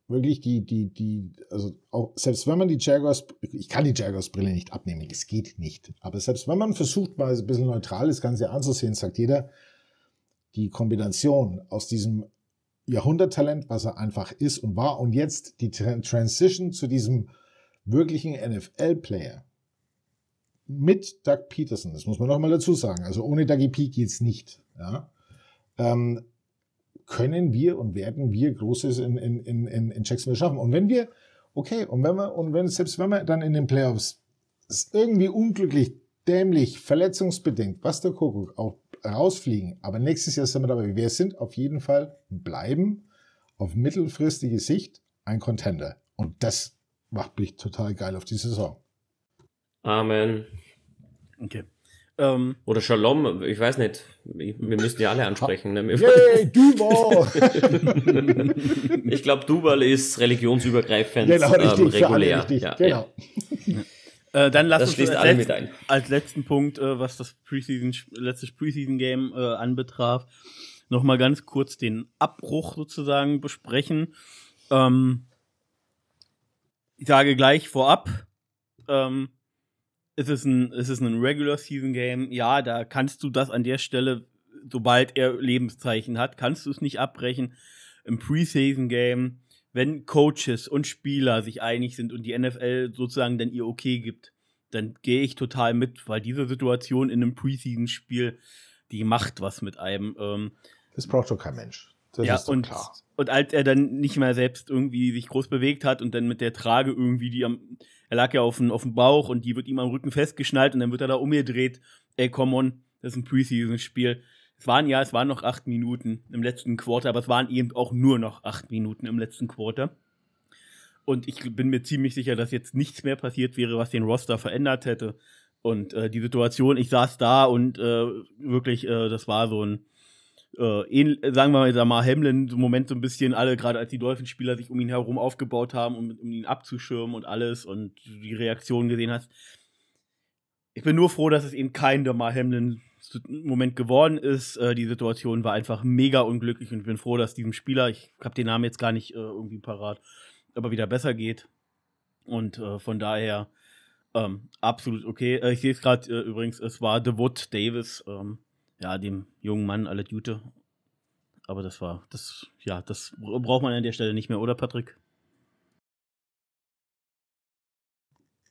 wirklich die, die, die, also auch selbst wenn man die Jaguars, ich kann die Jaguars-Brille nicht abnehmen, es geht nicht. Aber selbst wenn man versucht, mal ein bisschen neutral das Ganze anzusehen, sagt jeder, die Kombination aus diesem Jahrhunderttalent, was er einfach ist und war, und jetzt die Transition zu diesem wirklichen NFL-Player mit Doug Peterson, das muss man noch mal dazu sagen, also ohne Dougie P geht's nicht, ja, ähm, können wir und werden wir Großes in, in, in, in Jacksonville schaffen. Und wenn wir, okay, und wenn wir, und wenn, selbst wenn wir dann in den Playoffs irgendwie unglücklich, dämlich, verletzungsbedingt, was der Kuckuck auch rausfliegen, aber nächstes Jahr sind wir dabei. Wir sind auf jeden Fall, bleiben auf mittelfristige Sicht ein Contender. Und das macht mich total geil auf die Saison. Amen. Okay. Ähm, Oder Shalom, ich weiß nicht. Wir müssen ja alle ansprechen. Ne? Yay, Duval! ich glaube, Duval ist religionsübergreifend genau, richtig, ähm, regulär. Richtig, ja, genau. Ja. Äh, dann lass das uns als, letzt, als, letzten Punkt, äh, was das Preseason, letztes Preseason-Game äh, anbetraf, nochmal ganz kurz den Abbruch sozusagen besprechen. Ähm, ich sage gleich vorab, ähm, es ist ein, es ist ein Regular Season Game. Ja, da kannst du das an der Stelle, sobald er Lebenszeichen hat, kannst du es nicht abbrechen. Im Preseason Game, wenn Coaches und Spieler sich einig sind und die NFL sozusagen dann ihr Okay gibt, dann gehe ich total mit, weil diese Situation in einem Preseason-Spiel, die macht was mit einem. Ähm, das braucht doch kein Mensch. Das ja, und, klar. Und als er dann nicht mehr selbst irgendwie sich groß bewegt hat und dann mit der Trage irgendwie, die am, er lag ja auf dem, auf dem Bauch und die wird ihm am Rücken festgeschnallt und dann wird er da umgedreht, ey, komm on, Das ist ein Preseason-Spiel. Es waren ja, es waren noch acht Minuten im letzten Quarter, aber es waren eben auch nur noch acht Minuten im letzten Quarter. Und ich bin mir ziemlich sicher, dass jetzt nichts mehr passiert wäre, was den Roster verändert hätte. Und äh, die Situation, ich saß da und äh, wirklich, äh, das war so ein, äh, sagen wir mal, Hamlin, so Moment so ein bisschen, alle, gerade als die Dolphinspieler sich um ihn herum aufgebaut haben, um, um ihn abzuschirmen und alles und die Reaktion gesehen hast. Ich bin nur froh, dass es eben kein Damar Hamlin Moment geworden ist. Äh, die Situation war einfach mega unglücklich und ich bin froh, dass diesem Spieler, ich habe den Namen jetzt gar nicht äh, irgendwie parat, aber wieder besser geht. Und äh, von daher ähm, absolut okay. Äh, ich sehe es gerade äh, übrigens, es war The Wood Davis, ähm, ja, dem jungen Mann alle Jute. Aber das war, das, ja, das braucht man an der Stelle nicht mehr, oder Patrick?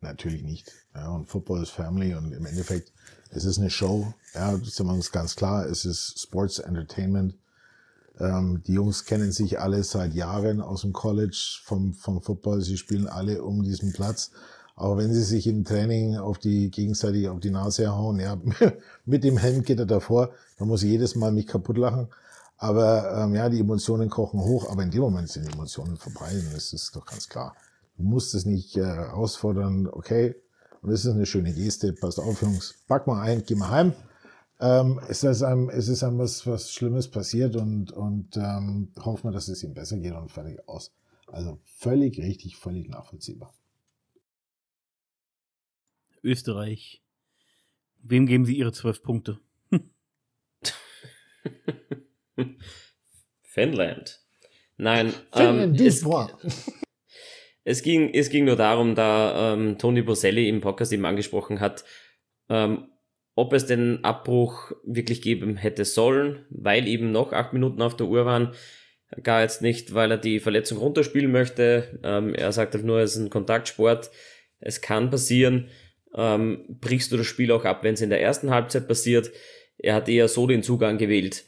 Natürlich nicht. Ja, und Football ist Family und im Endeffekt, es ist eine Show. Ja, das ist ganz klar. Es ist Sports Entertainment. Ähm, die Jungs kennen sich alle seit Jahren aus dem College vom, vom Football. Sie spielen alle um diesen Platz. Aber wenn sie sich im Training auf die gegenseitig auf die Nase hauen, ja, mit dem Helm geht er davor, dann muss ich jedes Mal mich kaputt lachen. Aber ähm, ja, die Emotionen kochen hoch, aber in dem Moment sind die Emotionen vorbei, das ist doch ganz klar. Du musst es nicht äh, herausfordern, okay, und das ist eine schöne Geste, passt auf, Jungs, pack mal ein, geh mal heim. Ähm, es ist einem, es ist einem was, was Schlimmes passiert und, und ähm, hoffen wir, dass es ihm besser geht und fertig aus. Also völlig richtig, völlig nachvollziehbar. Österreich. Wem geben Sie Ihre zwölf Punkte? Finnland. Nein. Finnland, ähm, es, es, ging, es ging nur darum, da ähm, Tony Boselli im Podcast eben angesprochen hat, ähm, ob es den Abbruch wirklich geben hätte sollen, weil eben noch acht Minuten auf der Uhr waren. Gar jetzt nicht, weil er die Verletzung runterspielen möchte. Ähm, er sagt halt nur, es ist ein Kontaktsport. Es kann passieren ähm, brichst du das Spiel auch ab, wenn es in der ersten Halbzeit passiert. Er hat eher so den Zugang gewählt.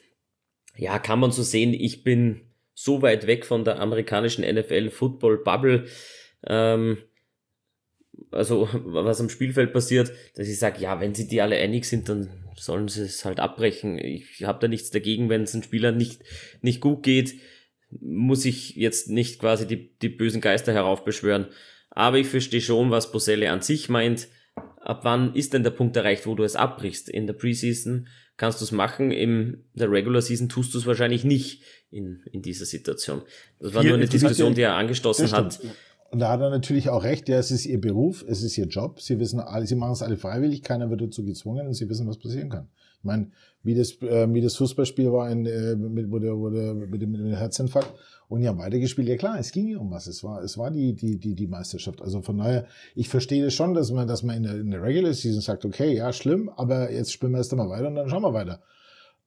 Ja, kann man so sehen, ich bin so weit weg von der amerikanischen NFL Football Bubble, ähm, also was am Spielfeld passiert, dass ich sage, ja, wenn sie die alle einig sind, dann sollen sie es halt abbrechen. Ich habe da nichts dagegen, wenn es einem Spieler nicht, nicht gut geht, muss ich jetzt nicht quasi die, die bösen Geister heraufbeschwören. Aber ich verstehe schon, was Boselle an sich meint ab wann ist denn der Punkt erreicht, wo du es abbrichst? In der Preseason kannst du es machen, in der Regular Season tust du es wahrscheinlich nicht in, in dieser Situation. Das war Viel nur eine Diskussion, die er angestoßen hat. Und da hat er natürlich auch recht, ja, es ist ihr Beruf, es ist ihr Job. Sie wissen alle, sie machen es alle freiwillig, keiner wird dazu gezwungen und sie wissen, was passieren kann. Ich meine, wie das, äh, wie das Fußballspiel war, in, äh, mit, wo der, wo der, mit, mit dem Herzinfarkt, und die haben weitergespielt. Ja klar, es ging ja um was. Es war, es war die, die, die, die Meisterschaft. Also von daher, ich verstehe das schon, dass man, dass man in der, in der Regular Season sagt, okay, ja, schlimm, aber jetzt spielen wir erst einmal weiter und dann schauen wir weiter.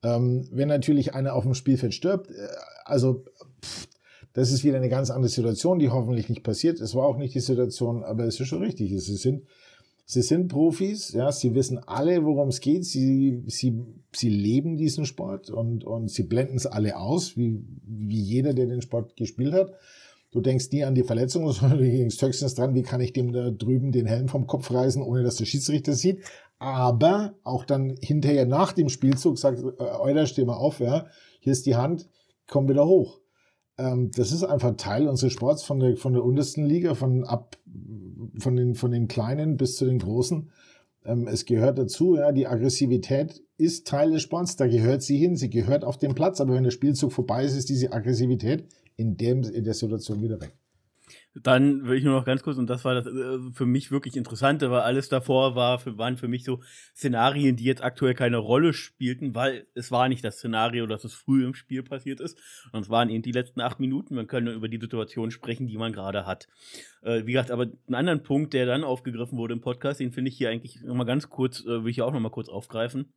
Ähm, wenn natürlich einer auf dem Spielfeld stirbt, äh, also pff, das ist wieder eine ganz andere Situation, die hoffentlich nicht passiert. Es war auch nicht die Situation, aber es ist schon richtig. Sie sind Sie sind Profis, ja, sie wissen alle, worum es geht. Sie, sie, sie leben diesen Sport und, und sie blenden es alle aus, wie, wie jeder, der den Sport gespielt hat. Du denkst nie an die Verletzung, sondern du denkst höchstens dran, wie kann ich dem da drüben den Helm vom Kopf reißen, ohne dass der Schiedsrichter sieht. Aber auch dann hinterher nach dem Spielzug sagt, äh, Euler, steh mal auf, ja, hier ist die Hand, komm wieder hoch. Ähm, das ist einfach Teil unseres Sports von der, von der untersten Liga, von ab, von den, von den Kleinen bis zu den Großen. Ähm, es gehört dazu, ja, die Aggressivität ist Teil des Sports, da gehört sie hin, sie gehört auf den Platz, aber wenn der Spielzug vorbei ist, ist diese Aggressivität in, dem, in der Situation wieder weg. Dann will ich nur noch ganz kurz, und das war das äh, für mich wirklich Interessante, weil alles davor war, waren für mich so Szenarien, die jetzt aktuell keine Rolle spielten, weil es war nicht das Szenario, dass es früh im Spiel passiert ist, sondern es waren eben die letzten acht Minuten. Man kann nur über die Situation sprechen, die man gerade hat. Äh, wie gesagt, aber einen anderen Punkt, der dann aufgegriffen wurde im Podcast, den finde ich hier eigentlich nochmal ganz kurz, äh, will ich hier auch nochmal kurz aufgreifen.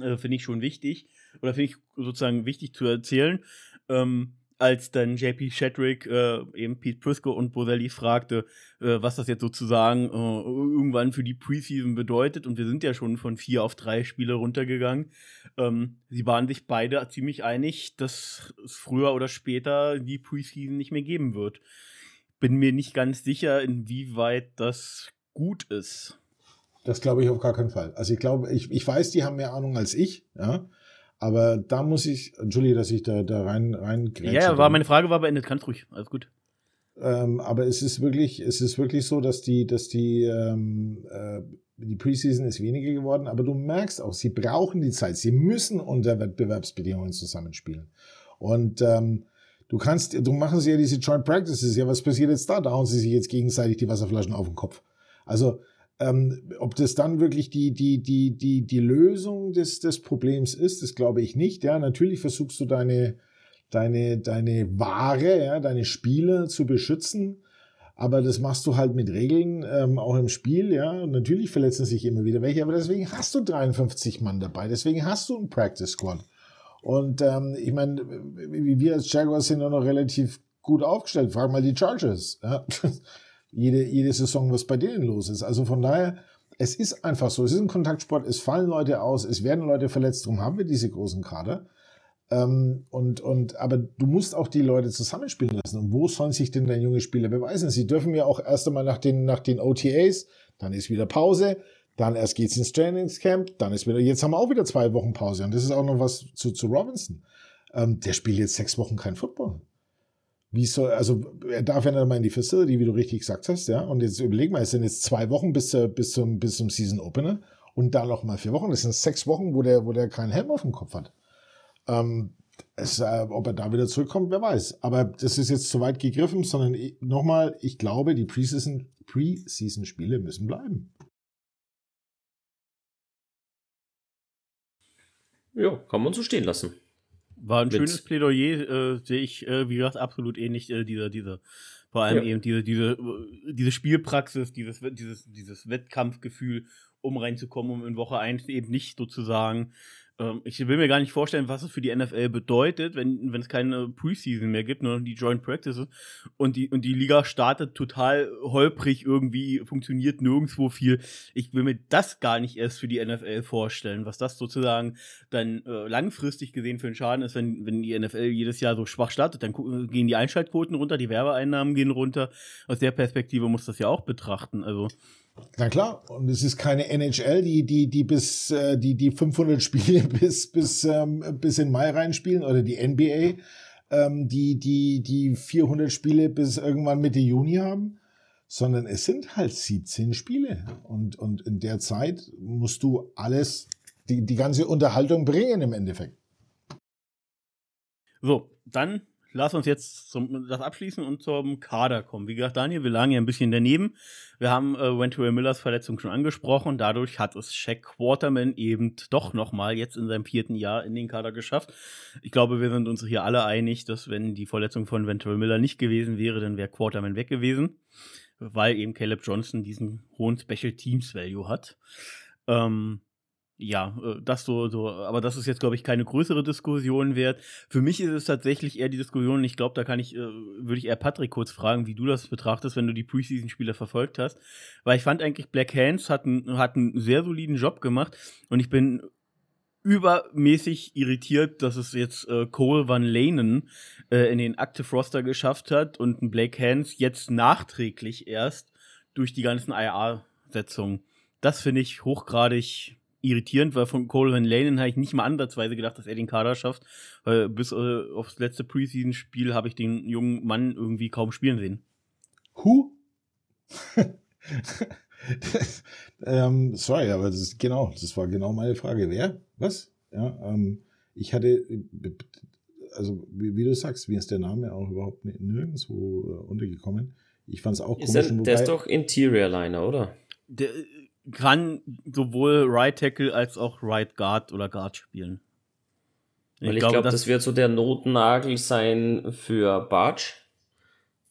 Äh, finde ich schon wichtig, oder finde ich sozusagen wichtig zu erzählen. Ähm, als dann JP Shadrick äh, eben Pete Prisco und Boselli fragte, äh, was das jetzt sozusagen äh, irgendwann für die Preseason bedeutet. Und wir sind ja schon von vier auf drei Spiele runtergegangen. Ähm, sie waren sich beide ziemlich einig, dass es früher oder später die Preseason nicht mehr geben wird. Bin mir nicht ganz sicher, inwieweit das gut ist. Das glaube ich auf gar keinen Fall. Also ich glaube, ich, ich weiß, die haben mehr Ahnung als ich, ja. Aber da muss ich, Entschuldige, dass ich da, da rein, rein Ja, war, meine Frage war beendet, ganz ruhig, alles gut. Ähm, aber es ist wirklich, es ist wirklich so, dass die, dass die, ähm, äh, die Preseason ist weniger geworden, aber du merkst auch, sie brauchen die Zeit. Sie müssen unter Wettbewerbsbedingungen zusammenspielen. Und ähm, du kannst, du machen sie ja diese Joint Practices. Ja, was passiert jetzt da? Da hauen sie sich jetzt gegenseitig die Wasserflaschen auf den Kopf. Also ähm, ob das dann wirklich die, die, die, die, die Lösung des, des Problems ist, das glaube ich nicht. Ja, natürlich versuchst du deine, deine, deine Ware, ja, deine Spieler zu beschützen. Aber das machst du halt mit Regeln, ähm, auch im Spiel, ja. Und natürlich verletzen sich immer wieder welche, aber deswegen hast du 53 Mann dabei. Deswegen hast du einen Practice Squad. Und ähm, ich meine, wir als Jaguars sind auch noch relativ gut aufgestellt. Frag mal die Chargers. Ja? Jede, jede Saison, was bei denen los ist. Also von daher, es ist einfach so. Es ist ein Kontaktsport. Es fallen Leute aus. Es werden Leute verletzt. Darum haben wir diese großen Kader. Ähm, und, und, aber du musst auch die Leute zusammenspielen lassen. Und wo sollen sich denn deine junge Spieler beweisen? Sie dürfen ja auch erst einmal nach den, nach den OTAs, dann ist wieder Pause, dann erst geht's ins Trainingscamp, dann ist wieder, jetzt haben wir auch wieder zwei Wochen Pause. Und das ist auch noch was zu, zu Robinson. Ähm, der spielt jetzt sechs Wochen kein Football. Wie soll, also er darf ja nicht mal in die Facility, wie du richtig gesagt hast, ja. Und jetzt überleg mal, es sind jetzt zwei Wochen bis, bis zum, bis zum Season Opener und dann noch mal vier Wochen. Das sind sechs Wochen, wo der, wo der keinen Helm auf dem Kopf hat. Ähm, es, äh, ob er da wieder zurückkommt, wer weiß. Aber das ist jetzt zu weit gegriffen, sondern nochmal, ich glaube, die Preseason-Spiele Pre müssen bleiben. Ja, kann man so stehen lassen. War ein Mit schönes Plädoyer, äh, sehe ich, äh, wie gesagt, absolut ähnlich, äh, dieser, dieser, vor allem ja. eben diese, diese, diese Spielpraxis, dieses, dieses, dieses Wettkampfgefühl, um reinzukommen, um in Woche 1 eben nicht sozusagen ich will mir gar nicht vorstellen, was es für die NFL bedeutet, wenn, wenn es keine Preseason mehr gibt, nur noch die Joint Practices und die, und die Liga startet total holprig irgendwie, funktioniert nirgendwo viel. Ich will mir das gar nicht erst für die NFL vorstellen, was das sozusagen dann äh, langfristig gesehen für einen Schaden ist, wenn, wenn die NFL jedes Jahr so schwach startet, dann gehen die Einschaltquoten runter, die Werbeeinnahmen gehen runter. Aus der Perspektive muss das ja auch betrachten. Also na klar, und es ist keine NHL, die, die, die bis, äh, die, die 500 Spiele bis, bis, ähm, bis in Mai reinspielen oder die NBA, ähm, die, die, die 400 Spiele bis irgendwann Mitte Juni haben, sondern es sind halt 17 Spiele. Und, und in der Zeit musst du alles, die, die ganze Unterhaltung bringen im Endeffekt. So, dann lass uns jetzt zum, das abschließen und zum Kader kommen. Wie gesagt, Daniel, wir lagen ja ein bisschen daneben. Wir haben äh, Ventura Millers Verletzung schon angesprochen. Dadurch hat es Shaq Quarterman eben doch nochmal jetzt in seinem vierten Jahr in den Kader geschafft. Ich glaube, wir sind uns hier alle einig, dass wenn die Verletzung von Ventura Miller nicht gewesen wäre, dann wäre Quarterman weg gewesen, weil eben Caleb Johnson diesen hohen Special Teams Value hat. Ähm, ja, äh, das so, so, aber das ist jetzt, glaube ich, keine größere Diskussion wert. Für mich ist es tatsächlich eher die Diskussion, ich glaube, da kann ich, äh, würde ich eher Patrick kurz fragen, wie du das betrachtest, wenn du die Preseason-Spiele verfolgt hast. Weil ich fand eigentlich, Black Hands hat, hat einen sehr soliden Job gemacht und ich bin übermäßig irritiert, dass es jetzt äh, Cole Van Lanen äh, in den Active Roster geschafft hat und ein Blake Hands jetzt nachträglich erst durch die ganzen IR-Setzungen. Das finde ich hochgradig irritierend, weil von Coleman Lane habe ich nicht mal ansatzweise gedacht, dass er den Kader schafft. Weil bis äh, aufs letzte Preseason-Spiel habe ich den jungen Mann irgendwie kaum spielen sehen. Who? das, ähm, sorry, aber das ist genau, das war genau meine Frage. Wer? Was? Ja, ähm, ich hatte, also wie, wie, du sagst, mir ist der Name auch überhaupt nirgendwo äh, untergekommen. Ich fand es auch ist komisch. Der, der ist doch Interior Liner, oder? Der, kann sowohl Right Tackle als auch Right Guard oder Guard spielen. Ich Weil ich glaube, glaub, das, das, wird so der Notnagel sein für Bartsch.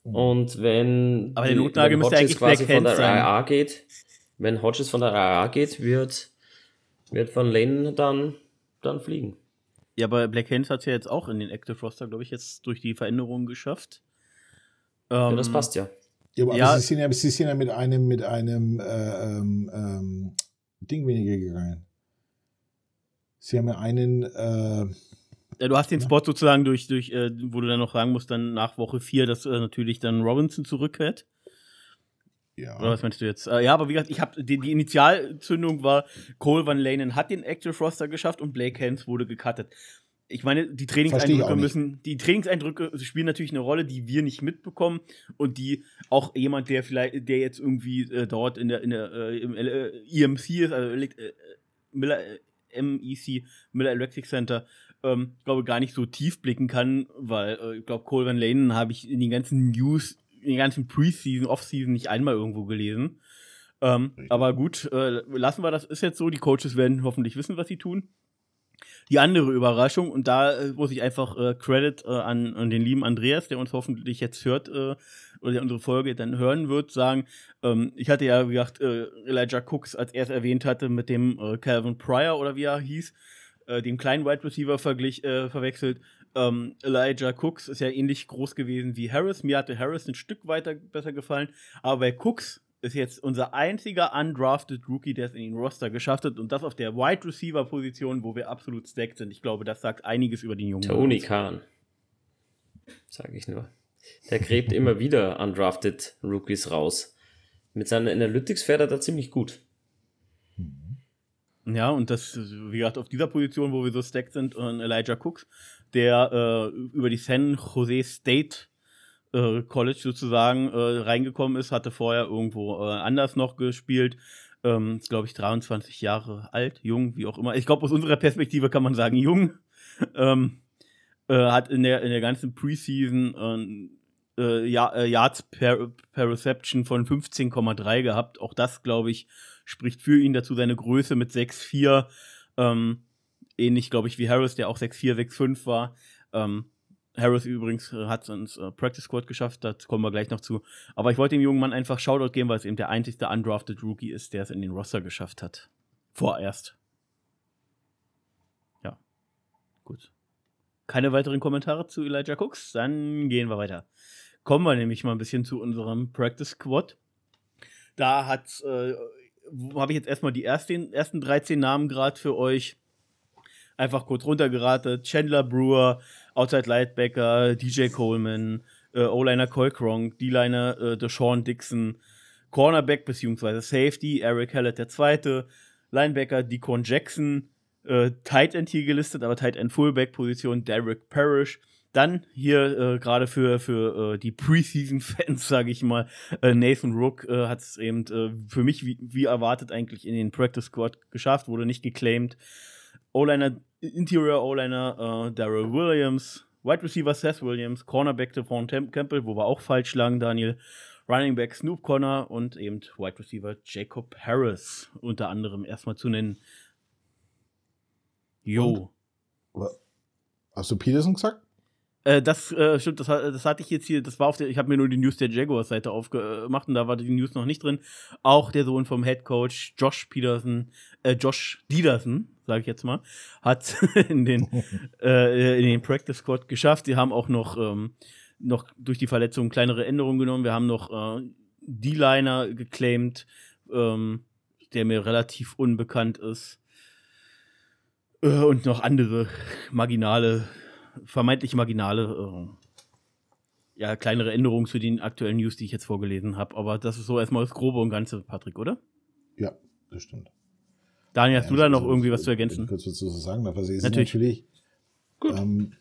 Mhm. Und wenn, Aber der Notnagel wenn Hodges quasi von der sein. RA geht, wenn Hodges von der RA geht, wird, wird von Lane dann, dann fliegen. Ja, aber Black Hands hat es ja jetzt auch in den Active Roster, glaube ich, jetzt durch die Veränderungen geschafft. ja, das ähm, passt ja. Ja, aber ja. Sie, sind ja, Sie sind ja mit einem, mit einem äh, ähm, ähm, Ding weniger gegangen. Sie haben ja einen. Äh, ja, du hast den Spot sozusagen durch, durch äh, wo du dann noch sagen musst, dann nach Woche 4, dass äh, natürlich dann Robinson zurückkehrt. Ja. Oder was meinst du jetzt? Äh, ja, aber wie gesagt, ich habe die, die, Initialzündung war, Cole Van Lanen hat den Active Roster geschafft und Blake Hens wurde gecuttet. Ich meine, die Trainingseindrücke müssen, die Trainingseindrücke spielen natürlich eine Rolle, die wir nicht mitbekommen und die auch jemand, der vielleicht, der jetzt irgendwie äh, dort in der, in der äh, im äh, EMC ist, also äh, Miller, äh, MEC, Miller Electric Center, ähm, glaube gar nicht so tief blicken kann, weil äh, ich glaube, Cole Van Lanen habe ich in den ganzen News in den ganzen Preseason, Offseason nicht einmal irgendwo gelesen. Ähm, aber gut, lassen wir das. Ist jetzt so. Die Coaches werden hoffentlich wissen, was sie tun. Die andere Überraschung, und da äh, muss ich einfach äh, Credit äh, an, an, den lieben Andreas, der uns hoffentlich jetzt hört äh, oder der unsere Folge dann hören wird, sagen, ähm, ich hatte ja, wie gesagt, äh, Elijah Cooks, als er es erwähnt hatte, mit dem Calvin Pryor oder wie er hieß, dem kleinen Wide Receiver verglich, verwechselt. Ähm, Elijah Cooks ist ja ähnlich groß gewesen wie Harris. Mir hatte Harris ein Stück weiter besser gefallen. Aber bei Cooks ist jetzt unser einziger undrafted Rookie, der es in den Roster geschafft hat. Und das auf der Wide Receiver Position, wo wir absolut stacked sind. Ich glaube, das sagt einiges über den Jungen. Tony Khan. Sage ich nur. Der gräbt immer wieder undrafted Rookies raus. Mit seinen Analytics fährt er da ziemlich gut. Ja, und das, wie gesagt, auf dieser Position, wo wir so stacked sind, und Elijah Cooks, der äh, über die San Jose State äh, College sozusagen äh, reingekommen ist, hatte vorher irgendwo äh, anders noch gespielt. Ähm, ist, glaube ich, 23 Jahre alt, jung, wie auch immer. Ich glaube, aus unserer Perspektive kann man sagen, jung. ähm, äh, hat in der, in der ganzen Preseason äh, Yards per, per Reception von 15,3 gehabt. Auch das, glaube ich, spricht für ihn dazu seine Größe mit 6,4. Ähm, ähnlich, glaube ich, wie Harris, der auch 6'4, 6'5 war. Ähm, Harris übrigens äh, hat es ins äh, Practice Squad geschafft, da kommen wir gleich noch zu. Aber ich wollte dem jungen Mann einfach Shoutout geben, weil es eben der einzigste undrafted Rookie ist, der es in den Roster geschafft hat. Vorerst. Ja. Gut. Keine weiteren Kommentare zu Elijah Cooks? Dann gehen wir weiter. Kommen wir nämlich mal ein bisschen zu unserem Practice Squad. Da hat, äh, habe ich jetzt erstmal die ersten, ersten 13 Namen gerade für euch einfach kurz runtergeratet. Chandler Brewer, Outside Lightbacker, DJ Coleman, äh, O-Liner Cole Cronk, D-Liner äh, Deshaun Dixon, Cornerback bzw. Safety, Eric Hallett der Zweite, Linebacker Deacon Jackson, äh, Tight End hier gelistet, aber Tight End Fullback Position Derek Parrish. Dann hier äh, gerade für, für äh, die Preseason-Fans, sage ich mal, äh, Nathan Rook äh, hat es eben äh, für mich wie, wie erwartet eigentlich in den Practice Squad geschafft, wurde nicht geclaimed. O-Liner Interior O-Liner äh, Daryl Williams, Wide Receiver Seth Williams, Cornerback Devon Campbell, wo wir auch falsch lagen, Daniel. Running Back Snoop Connor und eben Wide Receiver Jacob Harris unter anderem erstmal zu nennen. Jo. Hast du Peterson gesagt? Äh, das äh, stimmt, das, das, hatte ich jetzt hier, das war auf der, ich habe mir nur die News der Jaguars-Seite aufgemacht und da war die News noch nicht drin. Auch der Sohn vom Head Coach Josh Peterson, äh, Josh Diederson, sage ich jetzt mal, hat in den, äh, in den Practice Squad geschafft. Sie haben auch noch, ähm, noch durch die Verletzung kleinere Änderungen genommen. Wir haben noch äh, D-Liner geclaimed, ähm, der mir relativ unbekannt ist. Und noch andere marginale vermeintlich marginale, äh, ja, kleinere Änderungen zu den aktuellen News, die ich jetzt vorgelesen habe. Aber das ist so erstmal das Grobe und Ganze, Patrick, oder? Ja, das stimmt. Daniel, hast ja, du da noch irgendwie was zu ergänzen? Kurz was zu sagen, aber sie ist natürlich. natürlich Gut. Ähm,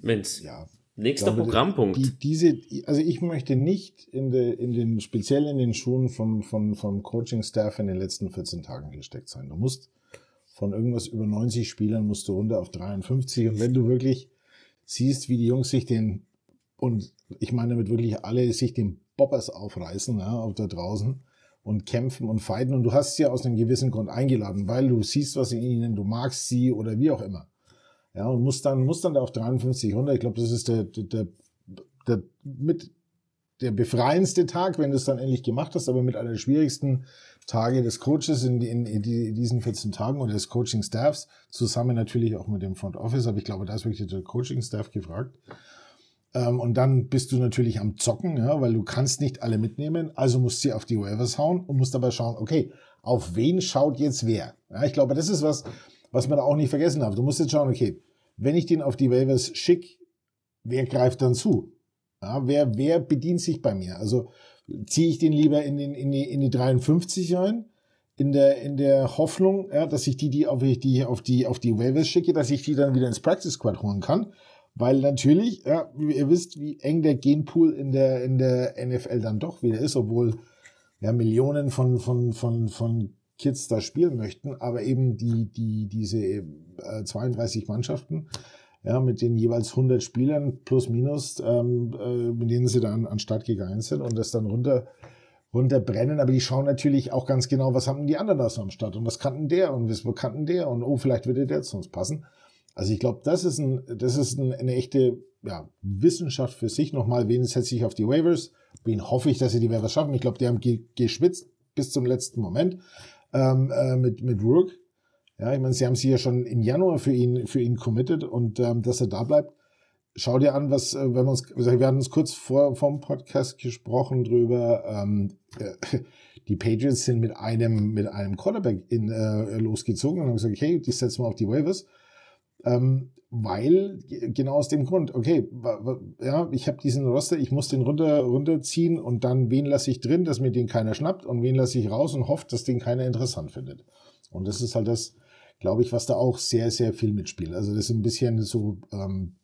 Mensch. Ja, Nächster glaube, Programmpunkt. Die, diese, also ich möchte nicht in, de, in den, speziell in den Schuhen vom, vom, vom Coaching-Staff in den letzten 14 Tagen gesteckt sein. Du musst von irgendwas über 90 Spielern musst du runter auf 53. Und wenn du wirklich siehst, wie die Jungs sich den, und ich meine damit wirklich alle, sich den Boppers aufreißen, ja, auf da draußen und kämpfen und fighten. Und du hast sie aus einem gewissen Grund eingeladen, weil du siehst, was in ihnen, du magst sie oder wie auch immer. Ja, und musst dann, musst dann da auf 53 runter. Ich glaube, das ist der, der, der, der mit der befreiendste Tag, wenn du es dann endlich gemacht hast, aber mit einer schwierigsten Tage des Coaches in, in, in, diesen 14 Tagen oder des Coaching-Staffs, zusammen natürlich auch mit dem Front Office, aber ich glaube, da ist wirklich der Coaching-Staff gefragt. Ähm, und dann bist du natürlich am Zocken, ja, weil du kannst nicht alle mitnehmen, also musst sie auf die Waivers hauen und musst dabei schauen, okay, auf wen schaut jetzt wer? Ja, ich glaube, das ist was, was man auch nicht vergessen darf. Du musst jetzt schauen, okay, wenn ich den auf die Waivers schicke, wer greift dann zu? Ja, wer, wer bedient sich bei mir? Also ziehe ich den lieber in, den, in, die, in die 53 rein, in der, in der Hoffnung, ja, dass ich die, die auf die, auf die, auf die Waivers schicke, dass ich die dann wieder ins Practice Squad holen kann. Weil natürlich, ja, ihr wisst, wie eng der Genpool in der, in der NFL dann doch wieder ist, obwohl ja, Millionen von, von, von, von Kids da spielen möchten, aber eben die, die, diese äh, 32 Mannschaften, ja, mit den jeweils 100 Spielern plus minus, ähm, äh, mit denen sie dann an Start gegangen sind und das dann runter, runterbrennen. Aber die schauen natürlich auch ganz genau, was haben die anderen da so am Start und was kannten der und was kannten der und oh, vielleicht würde der zu uns passen. Also ich glaube, das ist, ein, das ist ein, eine echte ja, Wissenschaft für sich. Nochmal, wen setze ich auf die Waivers? Wen hoffe ich, dass sie die Waivers schaffen? Ich glaube, die haben ge geschwitzt bis zum letzten Moment ähm, äh, mit, mit Rook. Ja, ich meine, sie haben sie ja schon im Januar für ihn, für ihn committed und ähm, dass er da bleibt. Schau dir an, was, äh, wenn wir uns, also wir hatten uns kurz vor vom Podcast gesprochen drüber. Ähm, äh, die Patriots sind mit einem mit einem Quarterback in, äh, losgezogen und haben gesagt, hey, die setzen wir auf die Waivers. Ähm, weil, genau aus dem Grund, okay, ja, ich habe diesen Roster, ich muss den runter, runterziehen und dann, wen lasse ich drin, dass mir den keiner schnappt und wen lasse ich raus und hofft, dass den keiner interessant findet. Und das ist halt das, glaube ich, was da auch sehr, sehr viel mitspielt. Also das ist ein bisschen so ähm,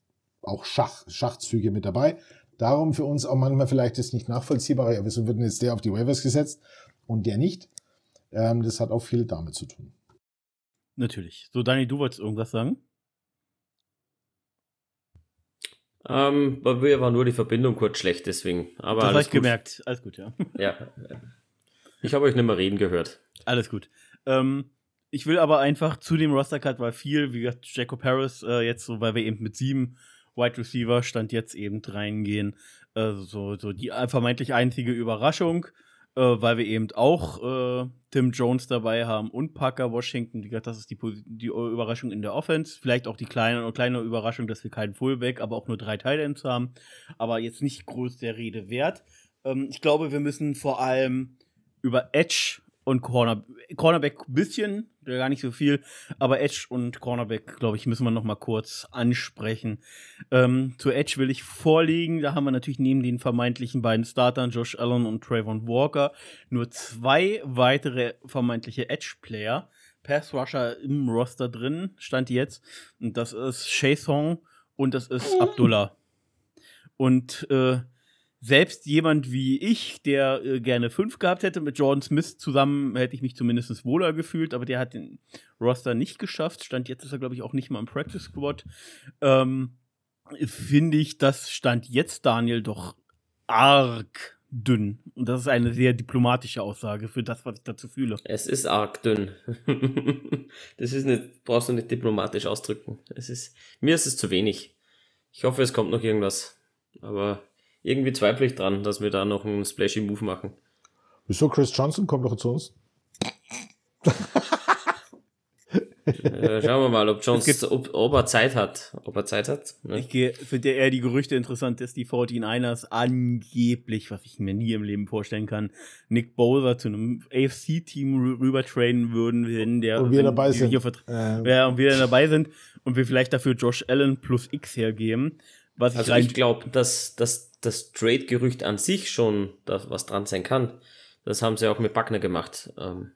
auch Schach, Schachzüge mit dabei. Darum für uns auch manchmal vielleicht ist nicht nachvollziehbar, ja, wieso wird denn jetzt der auf die Waivers gesetzt und der nicht? Ähm, das hat auch viel damit zu tun. Natürlich. So, Dani, du wolltest irgendwas sagen? Ähm, bei mir war nur die Verbindung kurz schlecht, deswegen. Aber das habe ich gemerkt. Alles gut, ja. Ja. Ich habe euch nicht mehr reden gehört. Alles gut. Ähm, ich will aber einfach zu dem Roster-Cut, weil viel, wie gesagt, Jacob Harris äh, jetzt so, weil wir eben mit sieben Wide Receiver stand jetzt eben reingehen. Äh, so, so die vermeintlich einzige Überraschung äh, weil wir eben auch äh, Tim Jones dabei haben und Parker Washington. Wie gesagt, das ist die, die Überraschung in der Offense. Vielleicht auch die kleine, kleine Überraschung, dass wir keinen Fullback, aber auch nur drei Titans haben. Aber jetzt nicht groß der Rede wert. Ähm, ich glaube, wir müssen vor allem über Edge und Corner, Cornerback ein bisschen, gar nicht so viel, aber Edge und Cornerback, glaube ich, müssen wir noch mal kurz ansprechen. Ähm, zu Edge will ich vorlegen, da haben wir natürlich neben den vermeintlichen beiden Startern, Josh Allen und Trayvon Walker, nur zwei weitere vermeintliche Edge-Player, Pass-Rusher im Roster drin, stand jetzt, und das ist Shay Song und das ist Abdullah. Und äh, selbst jemand wie ich, der äh, gerne fünf gehabt hätte, mit Jordan Smith zusammen hätte ich mich zumindest wohler gefühlt, aber der hat den Roster nicht geschafft. Stand jetzt ist er, glaube ich, auch nicht mal im Practice Squad. Ähm, Finde ich, das stand jetzt Daniel doch arg dünn. Und das ist eine sehr diplomatische Aussage für das, was ich dazu fühle. Es ist arg dünn. das ist nicht, brauchst du nicht diplomatisch ausdrücken. Es ist, mir ist es zu wenig. Ich hoffe, es kommt noch irgendwas. Aber irgendwie zweifle ich dran, dass wir da noch einen splashy Move machen. Wieso Chris Johnson kommt doch zu uns? äh, schauen wir mal, ob, Jones, ob, ob, er Zeit hat. Ob er Zeit hat. Ne? Ich finde eher die Gerüchte interessant, dass die 49ers angeblich, was ich mir nie im Leben vorstellen kann, Nick Bowser zu einem AFC-Team rüber trainen würden, wenn der und wir dabei sind. Ähm. Ja, und wir dabei sind und wir vielleicht dafür Josh Allen plus X hergeben. Was also ich, ich glaube, dass, dass das Trade-Gerücht an sich schon da was dran sein kann. Das haben sie auch mit Buckner gemacht. Ähm,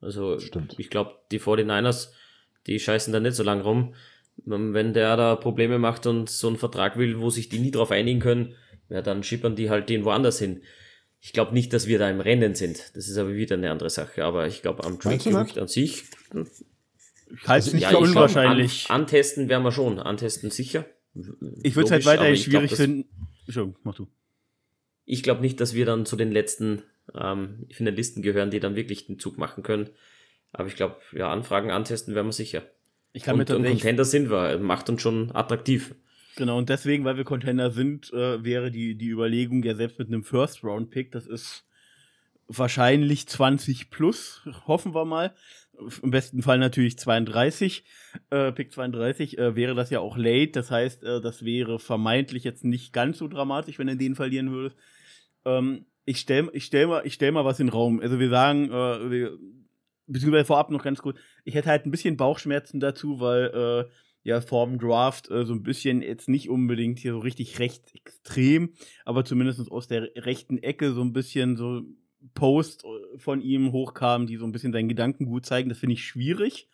also Stimmt. ich glaube, die 49ers, die scheißen da nicht so lang rum. Ähm, wenn der da Probleme macht und so einen Vertrag will, wo sich die nie drauf einigen können, ja, dann schippern die halt den woanders hin. Ich glaube nicht, dass wir da im Rennen sind. Das ist aber wieder eine andere Sache. Aber ich glaube, am Trade-Gerücht an sich. Ich halte es nicht ja, für unwahrscheinlich. An, antesten werden wir schon. Antesten sicher. Ich würde es halt weiterhin schwierig finden. Schon, mach du. Ich glaube nicht, dass wir dann zu den letzten ähm, Finalisten gehören, die dann wirklich den Zug machen können. Aber ich glaube, ja, Anfragen antesten werden wir sicher. Ich kann und, und Contender sind wir, macht uns schon attraktiv. Genau, und deswegen, weil wir Contender sind, äh, wäre die, die Überlegung ja selbst mit einem First-Round-Pick, das ist wahrscheinlich 20 plus, hoffen wir mal, im besten Fall natürlich 32, äh, Pick 32, äh, wäre das ja auch late. Das heißt, äh, das wäre vermeintlich jetzt nicht ganz so dramatisch, wenn er den verlieren würde. Ähm, ich stelle ich stell mal, stell mal was in den Raum. Also wir sagen, äh, wir, beziehungsweise vorab noch ganz gut, ich hätte halt ein bisschen Bauchschmerzen dazu, weil äh, ja vorm Draft äh, so ein bisschen jetzt nicht unbedingt hier so richtig recht extrem, aber zumindest aus der rechten Ecke so ein bisschen so Post äh, von ihm hochkam, die so ein bisschen seinen Gedankengut zeigen. Das finde ich schwierig.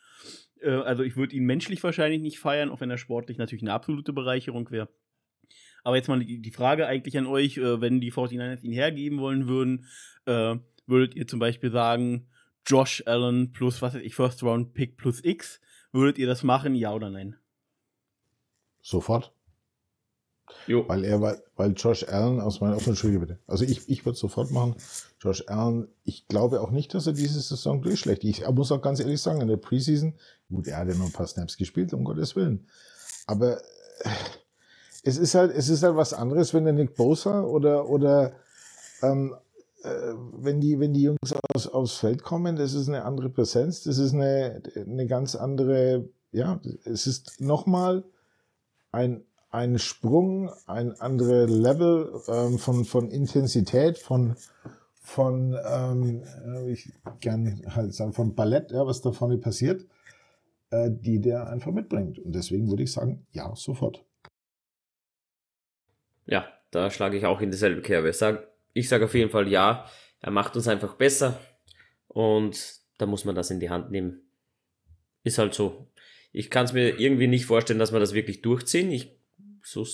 Äh, also ich würde ihn menschlich wahrscheinlich nicht feiern, auch wenn er sportlich natürlich eine absolute Bereicherung wäre. Aber jetzt mal die, Frage eigentlich an euch, äh, wenn die 49ers ihn hergeben wollen würden, würdet ihr zum Beispiel sagen, Josh Allen plus, was weiß ich, First Round Pick plus X, würdet ihr das machen, ja oder nein? Sofort. Jo. Weil er, weil, Josh Allen aus meiner, oh, Entschuldige bitte. Also ich, ich würde sofort machen. Josh Allen, ich glaube auch nicht, dass er diese Saison durchschlägt. Ich muss auch ganz ehrlich sagen, in der Preseason, gut, er hat ja noch ein paar Snaps gespielt, um Gottes Willen. Aber äh, es ist halt, es ist halt was anderes, wenn der Nick Bosa oder, oder ähm, äh, wenn die, wenn die Jungs aus, aufs Feld kommen, das ist eine andere Präsenz, das ist eine, eine ganz andere, ja, es ist nochmal ein ein Sprung, ein anderes Level ähm, von, von Intensität, von, von ähm, äh, ich gern halt sagen, von Ballett, ja, was da vorne passiert, äh, die der einfach mitbringt. Und deswegen würde ich sagen, ja, sofort. Ja, da schlage ich auch in dieselbe Kerbe. Ich sage ich sag auf jeden Fall ja, er macht uns einfach besser und da muss man das in die Hand nehmen. Ist halt so. Ich kann es mir irgendwie nicht vorstellen, dass wir das wirklich durchziehen. Ich so,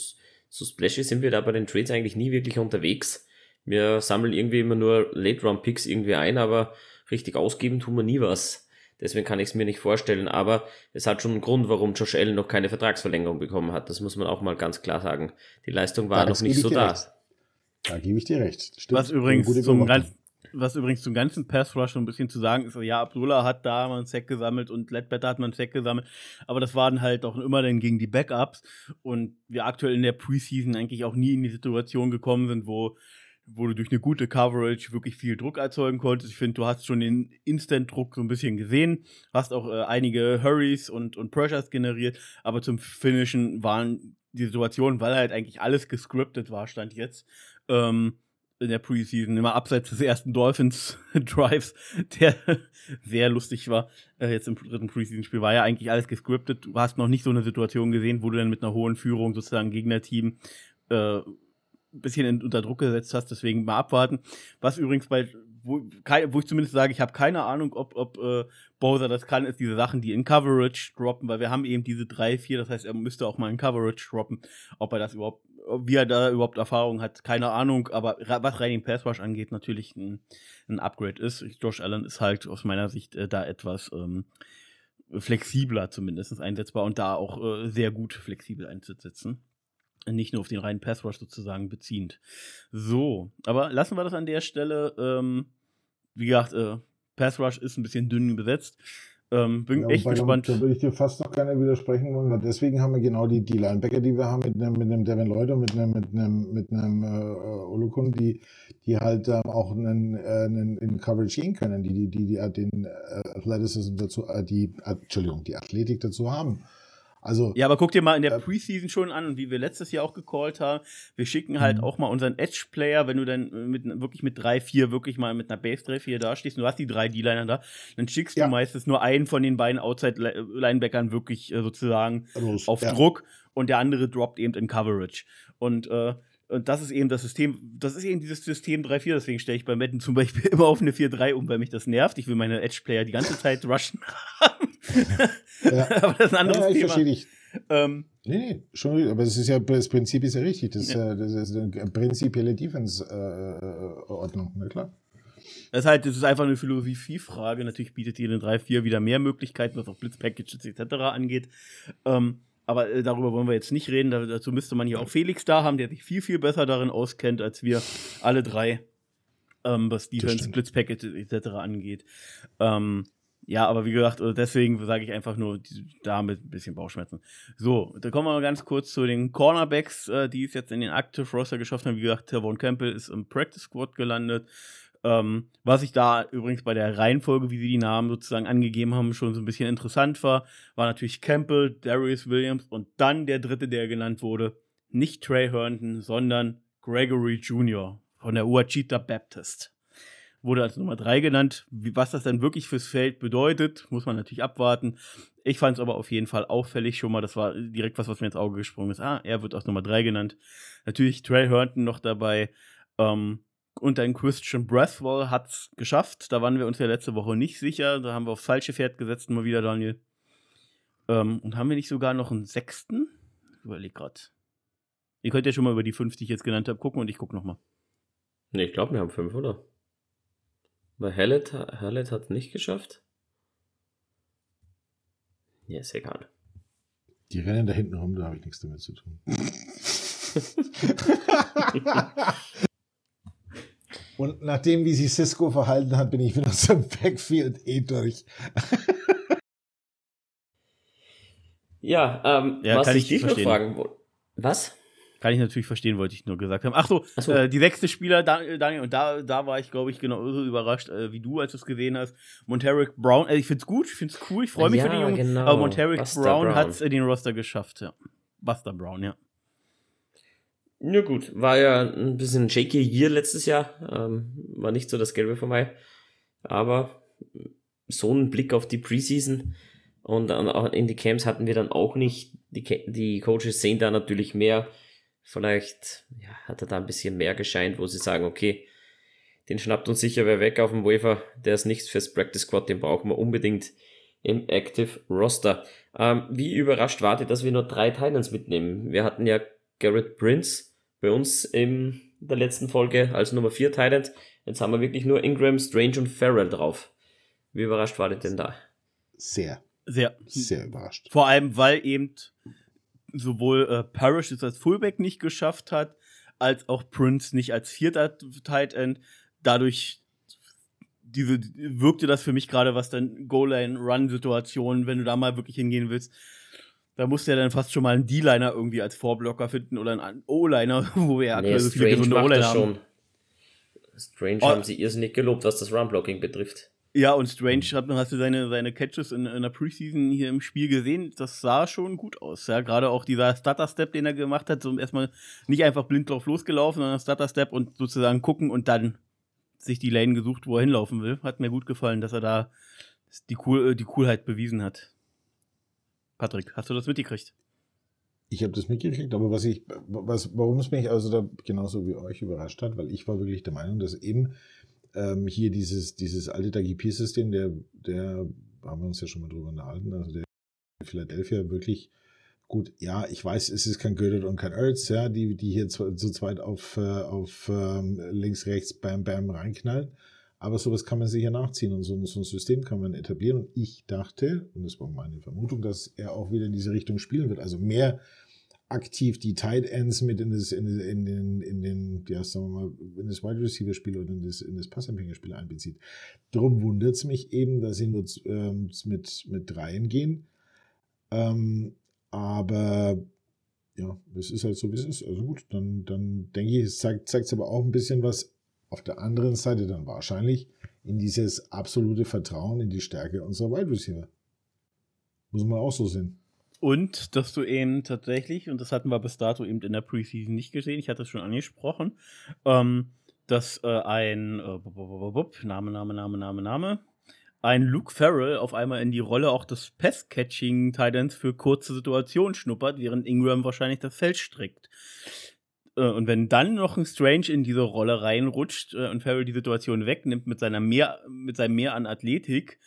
so splashy sind wir da bei den Trades eigentlich nie wirklich unterwegs. Wir sammeln irgendwie immer nur Late-Round-Picks irgendwie ein, aber richtig ausgeben tun wir nie was. Deswegen kann ich es mir nicht vorstellen, aber es hat schon einen Grund, warum Josh Allen noch keine Vertragsverlängerung bekommen hat. Das muss man auch mal ganz klar sagen. Die Leistung war noch nicht so da. Recht. Da gebe ich dir recht. Stimmt. Was übrigens zum, ganz, was übrigens zum ganzen Pass Rush ein bisschen zu sagen ist, ja, Abdullah hat da mal einen Sack gesammelt und Ledbetter hat mal einen Sack gesammelt, aber das waren halt auch immer dann gegen die Backups und wir aktuell in der Preseason eigentlich auch nie in die Situation gekommen sind, wo wo du durch eine gute Coverage wirklich viel Druck erzeugen konntest. Ich finde, du hast schon den Instant-Druck so ein bisschen gesehen, hast auch äh, einige Hurries und, und Pressures generiert, aber zum Finishen waren die Situationen, weil halt eigentlich alles gescriptet war, stand jetzt, ähm, in der Preseason, immer abseits des ersten Dolphins-Drives, der sehr lustig war. Äh, jetzt im dritten Preseason-Spiel war ja eigentlich alles gescriptet. Du hast noch nicht so eine Situation gesehen, wo du dann mit einer hohen Führung sozusagen Gegnerteam äh, bisschen in, unter Druck gesetzt hast. Deswegen mal abwarten. Was übrigens bei wo, wo ich zumindest sage, ich habe keine Ahnung, ob, ob äh, Bowser das kann, ist diese Sachen, die in Coverage droppen, weil wir haben eben diese drei, vier, das heißt, er müsste auch mal in Coverage droppen. Ob er das überhaupt wie er da überhaupt Erfahrung hat, keine Ahnung, aber was rein den Pass Rush angeht, natürlich ein, ein, Upgrade ist. Josh Allen ist halt aus meiner Sicht äh, da etwas ähm, flexibler zumindest einsetzbar und da auch äh, sehr gut flexibel einzusetzen. Nicht nur auf den reinen Pass Rush sozusagen beziehend. So, aber lassen wir das an der Stelle. Ähm, wie gesagt, äh, Pass Rush ist ein bisschen dünn besetzt. Ähm, bin ja, echt gespannt. Da würde ich dir fast noch keiner widersprechen wollen, weil deswegen haben wir genau die, die Linebacker, die wir haben, mit einem, mit einem Devin Lloyd und mit einem, mit einem, mit einem äh, Olukun, die, die halt ähm, auch einen, äh, einen in Coverage gehen können, die, die, die, die den äh, Athleticism dazu, äh, die, äh, Entschuldigung, die Athletik dazu haben. Also, ja, aber guck dir mal in der äh, Preseason schon an, wie wir letztes Jahr auch gecallt haben. Wir schicken halt mhm. auch mal unseren Edge-Player, wenn du dann mit, wirklich mit drei, vier wirklich mal mit einer Base 3, 4 da stehst und du hast die drei D-Liner da, dann schickst ja. du meistens nur einen von den beiden Outside-Linebackern wirklich äh, sozusagen Los, auf ja. Druck und der andere droppt eben in Coverage. Und äh, und das ist eben das System, das ist eben dieses System 3-4, deswegen stelle ich bei Madden zum Beispiel immer auf eine 4-3 um, weil mich das nervt. Ich will meine Edge-Player die ganze Zeit rushen haben. ja. aber das ist ein anderes ja, ich Thema. Verstehe dich. Ähm, nee, nee, schon, aber das ist ja, das Prinzip ist ja richtig. Das, ja. das ist eine prinzipielle Defense-Ordnung, na klar. Das ist halt, das ist einfach eine Philosophiefrage. Natürlich bietet die in 3-4 wieder mehr Möglichkeiten, was auch Blitzpackages etc. angeht. Ähm, aber äh, darüber wollen wir jetzt nicht reden. Da, dazu müsste man hier auch Felix da haben, der sich viel, viel besser darin auskennt als wir alle drei, ähm, was Defense, Blitzpacket etc. angeht. Ähm, ja, aber wie gesagt, äh, deswegen sage ich einfach nur damit ein bisschen Bauchschmerzen. So, da kommen wir mal ganz kurz zu den Cornerbacks, äh, die es jetzt in den Active Roster geschafft haben. Wie gesagt, Tavon Campbell ist im Practice Squad gelandet. Ähm, was ich da übrigens bei der Reihenfolge, wie sie die Namen sozusagen angegeben haben, schon so ein bisschen interessant war, war natürlich Campbell, Darius Williams und dann der dritte, der genannt wurde, nicht Trey Herndon, sondern Gregory Jr. von der Ouachita Baptist. Wurde als Nummer drei genannt. Wie, was das dann wirklich fürs Feld bedeutet, muss man natürlich abwarten. Ich fand es aber auf jeden Fall auffällig schon mal. Das war direkt was, was mir ins Auge gesprungen ist. Ah, er wird aus Nummer 3 genannt. Natürlich Trey Herndon noch dabei. Ähm, und ein Christian Breathwell hat es geschafft. Da waren wir uns ja letzte Woche nicht sicher. Da haben wir aufs falsche Pferd gesetzt, mal wieder, Daniel. Ähm, und haben wir nicht sogar noch einen sechsten? Ich überlege gerade. Ihr könnt ja schon mal über die fünf, die ich jetzt genannt habe, gucken und ich gucke nochmal. Ne, ich glaube, wir haben fünf, oder? Weil Hallett, Hallett hat es nicht geschafft. Ja, ist egal. Die rennen da hinten rum, da habe ich nichts damit zu tun. Und nachdem, wie sich Cisco verhalten hat, bin ich mit unserem Backfield eh durch. ja, ähm, Ja, was kann ich ich dich noch fragen wollte. Was? Kann ich natürlich verstehen, wollte ich nur gesagt haben. Ach so, Ach so. Äh, die sechste Spieler, Dan- Daniel, und da, da war ich, glaube ich, genauso überrascht äh, wie du, als du es gesehen hast. Monteric Brown, äh, ich find's gut, ich find's cool, ich freue mich Ja, für die Jungen. genau. Aber Monteric Buster Brown, Brown. hat's in den Roster geschafft, ja. Buster Brown, ja. Ja gut, war ja ein bisschen shaky Year letztes Jahr. Ähm, war nicht so das Gelbe von Mai. Aber so einen Blick auf die Preseason und dann auch in die Camps hatten wir dann auch nicht. Die, die Coaches sehen da natürlich mehr. Vielleicht ja, hat er da ein bisschen mehr gescheint, wo sie sagen, okay, den schnappt uns sicher wer weg auf dem Wafer. Der ist nichts fürs Practice Squad, den brauchen wir unbedingt im Active Roster. Ähm, wie überrascht wart ihr, dass wir nur drei Titans mitnehmen? Wir hatten ja Garrett Prince bei uns in der letzten Folge als Nummer 4 Titan. Jetzt haben wir wirklich nur Ingram, Strange und Farrell drauf. Wie überrascht war ihr denn da? Sehr, Sehr. sehr überrascht. Vor allem, weil eben sowohl äh, Parrish es als Fullback nicht geschafft hat, als auch Prince nicht als vierter Tight End. Dadurch diese, wirkte das für mich gerade, was dann Goal-Line-Run-Situationen, wenn du da mal wirklich hingehen willst, da musst du ja dann fast schon mal einen D-Liner irgendwie als Vorblocker finden oder einen O-Liner, wo wir ja aktuell so viele gesunde O-Liner haben. schon. Strange Oh. haben sie irrsinnig gelobt, was das Run-Blocking betrifft. Ja, und Strange, hat, hast du seine, seine Catches in, in der Preseason hier im Spiel gesehen? Das sah schon gut aus. Ja, gerade auch dieser Stutter-Step, den er gemacht hat, so erstmal nicht einfach blind drauf losgelaufen, sondern Stutter-Step und sozusagen gucken und dann sich die Lane gesucht, wo er hinlaufen will. Hat mir gut gefallen, dass er da die, cool, äh, die Coolheit bewiesen hat. Patrick, hast du das mitgekriegt? Ich habe das mitgekriegt, aber was ich, was, warum es mich also da genauso wie euch überrascht hat, weil ich war wirklich der Meinung, dass eben ähm, hier dieses, dieses alte DAGP-System, der, der, haben wir uns ja schon mal drüber unterhalten, also der Philadelphia wirklich gut, ja, ich weiß, es ist kein Gödert und kein Ertz, ja, die, die hier zu, zu zweit auf, äh, auf ähm, links, rechts, bam, bam reinknallen. Aber sowas kann man sicher nachziehen und so, ein- so ein System kann man etablieren. Und ich dachte, und das war meine Vermutung, dass er auch wieder in diese Richtung spielen wird. Also mehr aktiv die Tight Ends mit in das, in, in den, in den, ja, sagen wir mal, in das Wide Receiver Spiel oder in das, in das Passempfängerspiel einbezieht. Drum wundert es mich eben, dass sie nur ähm, mit, mit dreien gehen. Ähm, aber ja, es ist halt so, wie es ist. Also gut, dann, dann denke ich, es zeigt es aber auch ein bisschen was auf der anderen Seite dann wahrscheinlich in dieses absolute Vertrauen in die Stärke unserer Wide Receiver. Muss man auch so sehen. Und dass du eben tatsächlich, und das hatten wir bis dato eben in der Preseason nicht gesehen, ich hatte es schon angesprochen, ähm, dass äh, ein äh, Name, Name, Name, Name, Name, ein Luke Farrell auf einmal in die Rolle auch des Pass-Catching Titans für kurze Situationen schnuppert, während Ingram wahrscheinlich das Feld strickt. Äh, Und wenn dann noch ein Strange in diese Rolle reinrutscht äh, und Farrell die Situation wegnimmt mit seiner mehr, mit seinem Mehr an Athletik,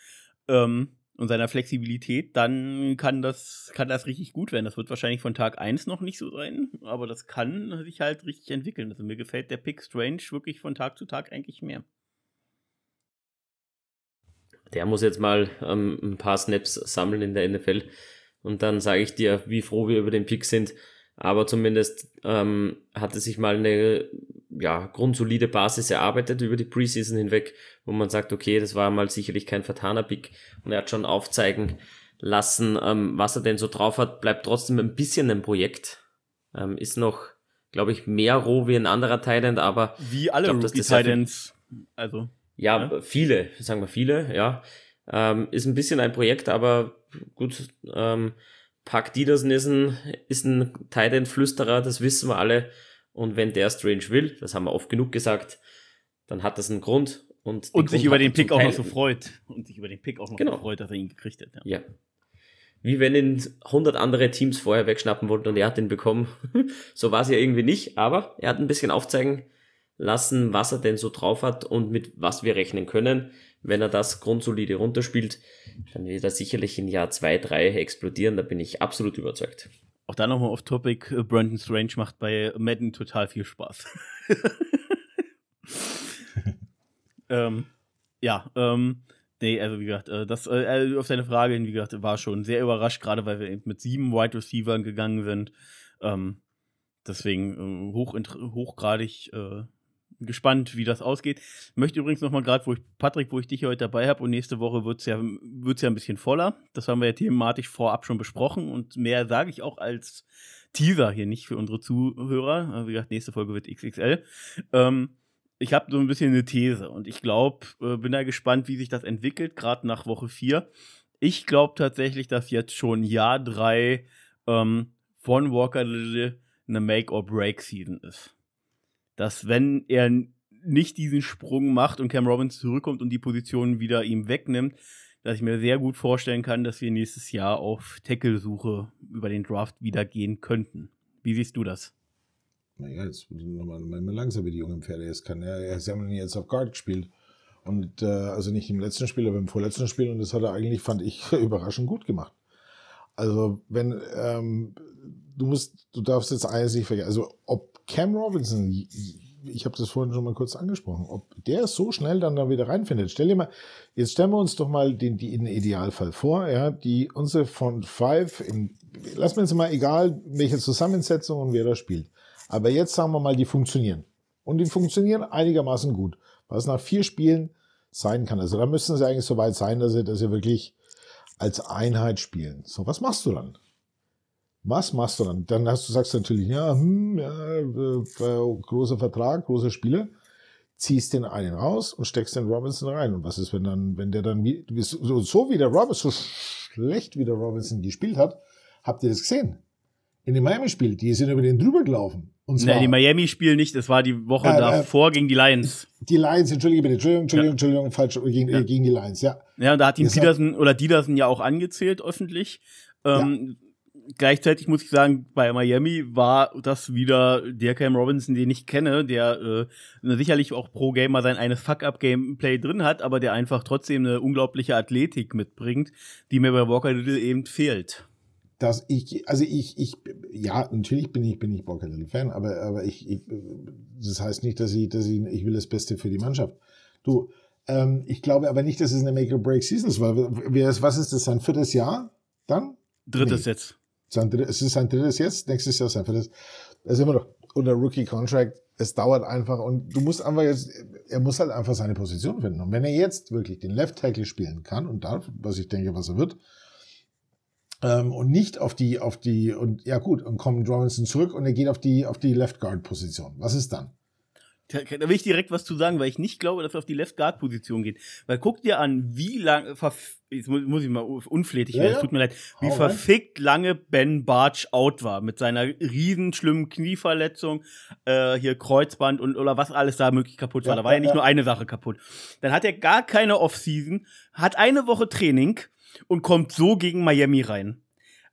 ähm, und seiner Flexibilität, dann kann das, kann das richtig gut werden. Das wird wahrscheinlich von Tag 1 noch nicht so sein, aber das kann sich halt richtig entwickeln. Also mir gefällt der Pick Strange wirklich von Tag zu Tag eigentlich mehr. Der muss jetzt mal ähm, ein paar Snaps sammeln in der NFL. Und dann sage ich dir, wie froh wir über den Pick sind. Aber zumindest ähm, hatte sich mal eine ja, grundsolide Basis erarbeitet über die Preseason hinweg, wo man sagt, okay, das war mal sicherlich kein vertaner Pick. Und er hat schon aufzeigen lassen, ähm, was er denn so drauf hat. Bleibt trotzdem ein bisschen ein Projekt. Ähm, ist noch, glaube ich, mehr roh wie ein anderer Thailand, aber Wie alle glaub, Rookie Titans. Also, ja, Ja. viele, sagen wir viele, ja. Ähm, ist ein bisschen ein Projekt, aber gut, ähm, Park Dietersen ist ein, ist ein Titan-Flüsterer, das wissen wir alle. Und wenn der Strange will, das haben wir oft genug gesagt, dann hat das einen Grund. Und, den und sich Grund über hat den Pick auch noch so freut. Und sich über den Pick auch noch Genau. so freut, dass er ihn gekriegt hat. Ja. Ja. wie wenn ihn 100 andere Teams vorher wegschnappen wollten und er hat ihn bekommen. so war es ja irgendwie nicht, aber er hat ein bisschen aufzeigen lassen, was er denn so drauf hat und mit was wir rechnen können. Wenn er das grundsolide runterspielt, dann wird er sicherlich in Jahr 2, 3 explodieren, da bin ich absolut überzeugt. Auch da nochmal off Topic, äh, Brandon Strange macht bei Madden total viel Spaß. ähm, ja, ähm, Nee, also wie gesagt, äh, das äh, auf deine Frage hin, wie gesagt, war schon sehr überrascht, gerade weil wir eben mit sieben Wide Receivers gegangen sind. Ähm, deswegen äh, hoch, hochgradig äh, gespannt, wie das ausgeht. Möchte übrigens nochmal gerade, wo ich, Patrick, wo ich dich heute dabei habe und nächste Woche wird es ja, wird's ja ein bisschen voller. Das haben wir ja thematisch vorab schon besprochen und mehr sage ich auch als Teaser hier nicht für unsere Zuhörer. Wie gesagt, nächste Folge wird XXL. Ähm, ich habe so ein bisschen eine These und ich glaube, äh, bin da gespannt, wie sich das entwickelt, gerade nach Woche 4. Ich glaube tatsächlich, dass jetzt schon Jahr 3 ähm, von Walker Little eine Make-or-Break-Season ist. Dass, wenn er nicht diesen Sprung macht und Cam Robbins zurückkommt und die Position wieder ihm wegnimmt, dass ich mir sehr gut vorstellen kann, dass wir nächstes Jahr auf Tackle-Suche über den Draft wieder gehen könnten. Wie siehst du das? naja, jetzt mal langsam wie die jungen Pferde jetzt kann. Er, sie haben ihn jetzt auf Guard gespielt. Und äh, also nicht im letzten Spiel, aber im vorletzten Spiel. Und das hat er eigentlich, fand ich, überraschend gut gemacht. Also, wenn, ähm, du musst, du darfst jetzt eines nicht vergessen. Also, ob Cam Robinson, ich habe das vorhin schon mal kurz angesprochen, ob der so schnell dann da wieder reinfindet. Stell dir mal, jetzt stellen wir uns doch mal den, den Idealfall vor, ja, die unsere von Five, im, lassen wir uns mal egal, welche Zusammensetzung und wer da spielt. Aber jetzt sagen wir mal, die funktionieren. Und die funktionieren einigermaßen gut. Was nach vier Spielen sein kann. Also da müssten sie eigentlich so weit sein, dass sie, dass sie wirklich als Einheit spielen. So, was machst du dann? Was machst du dann? Dann hast du sagst natürlich, ja, hm, ja äh, großer Vertrag, große Spiele, ziehst den einen raus und steckst den Robinson rein. Und was ist, wenn dann, wenn der dann so, so wie der Robinson, so schlecht wie der Robinson gespielt hat, habt ihr das gesehen? In dem Miami-Spiel, die sind über den drüber gelaufen. Und zwar, nee, die Miami-Spiel nicht, das war die Woche äh, davor gegen die Lions. Die Lions, entschuldige bitte, Entschuldigung, Entschuldigung. Entschuldigung, falsch, gegen, ja. gegen die Lions, ja. Ja, da hat ihn Peterson oder Dietersen ja auch angezählt öffentlich. Ähm, ja. Gleichzeitig muss ich sagen, bei Miami war das wieder der Cam Robinson, den ich kenne, der äh, sicherlich auch pro Gamer sein eines Fuck-Up-Gameplay drin hat, aber der einfach trotzdem eine unglaubliche Athletik mitbringt, die mir bei Walker Little eben fehlt dass ich, also ich, ich, ja, natürlich bin ich, bin ich Boca Little Fan, aber, aber ich, ich, das heißt nicht, dass ich, dass ich, ich will das Beste für die Mannschaft. Du, ähm, ich glaube aber nicht, dass es eine Make-or-Break-Season ist, weil, was ist das, sein viertes Jahr dann? Drittes nee. jetzt. Sein, es ist sein drittes jetzt, nächstes Jahr sein viertes. Er ist immer noch unter Rookie-Contract. Es dauert einfach und du musst einfach jetzt, er muss halt einfach seine Position finden. Und wenn er jetzt wirklich den Left Tackle spielen kann und darf, was ich denke, was er wird, ähm, und nicht auf die, auf die, und ja gut, und kommt Robinson zurück und er geht auf die, auf die Left Guard Position. Was ist dann? Da, da will ich direkt was zu sagen, weil ich nicht glaube, dass er auf die Left Guard Position geht. Weil guck dir an, wie lange, jetzt muss ich mal unflätig werden, ja, es tut mir leid, wie Hau verfickt rein. lange Ben Barch out war mit seiner riesen schlimmen Knieverletzung, äh, hier Kreuzband und oder was alles da möglich kaputt war. Ja, da war ja, ja nicht nur eine Sache kaputt. Dann hat er gar keine Offseason, hat eine Woche Training und kommt so gegen Miami rein.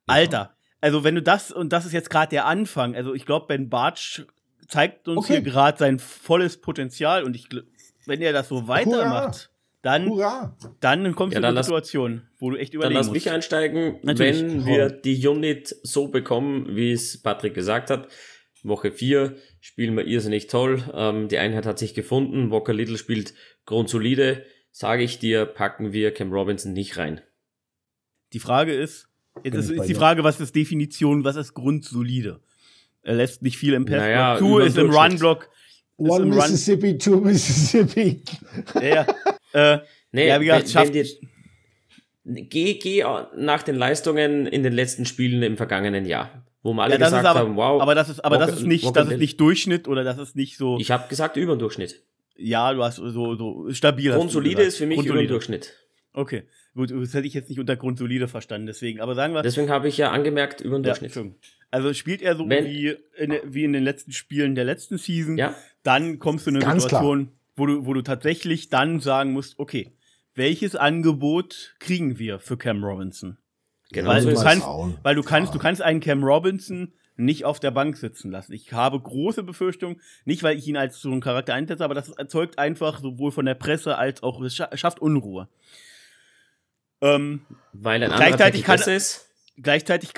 Alter, also wenn du das, und das ist jetzt gerade der Anfang, also ich glaube, Ben Bartsch zeigt uns okay. hier gerade sein volles Potenzial und ich, wenn er das so weitermacht, dann, dann kommst ja, du in eine Situation, wo du echt überlegen Dann lass mich einsteigen, Natürlich. wenn wir die Unit so bekommen, wie es Patrick gesagt hat. Woche 4 spielen wir irrsinnig toll. Ähm, die Einheit hat sich gefunden. Walker Little spielt grundsolide. Sage ich dir, packen wir Cam Robinson nicht rein. Die Frage ist, jetzt ist, ist die Frage, was ist Definition, was ist grundsolide? Er lässt nicht viel im Pass naja, zu, ist im Run-Block. One Mississippi, two Mississippi. Ja, äh, nee, ja, wie gesagt, wenn, schafft, wenn geh, geh nach den Leistungen in den letzten Spielen im vergangenen Jahr. Wo wir alle ja, gesagt aber, haben, wow. Aber das ist, aber das ist nicht, das ist nicht Durchschnitt oder das ist nicht so. Ich habe gesagt über den Durchschnitt. Ja, du hast so, so stabil. Grundsolide ist für mich über den Durchschnitt. Okay. Gut, das hätte ich jetzt nicht unter grundsolide verstanden, deswegen. Aber sagen wir. Deswegen habe ich ja angemerkt über den Durchschnitt. Ja, also spielt er so wie in, wie in den letzten Spielen der letzten Season, ja. dann kommst du in eine Situation, wo du, wo du tatsächlich dann sagen musst, okay, welches Angebot kriegen wir für Cam Robinson? Genau weil, so du ist kannst, weil du kannst, Ja. du kannst einen Cam Robinson nicht auf der Bank sitzen lassen. Ich habe große Befürchtungen, nicht weil ich ihn als so einen Charakter einsetze, aber das erzeugt einfach sowohl von der Presse als auch, es scha- schafft Unruhe. Ähm, Weil ein anderer Gleichzeitig kann- ist. gleichzeitig,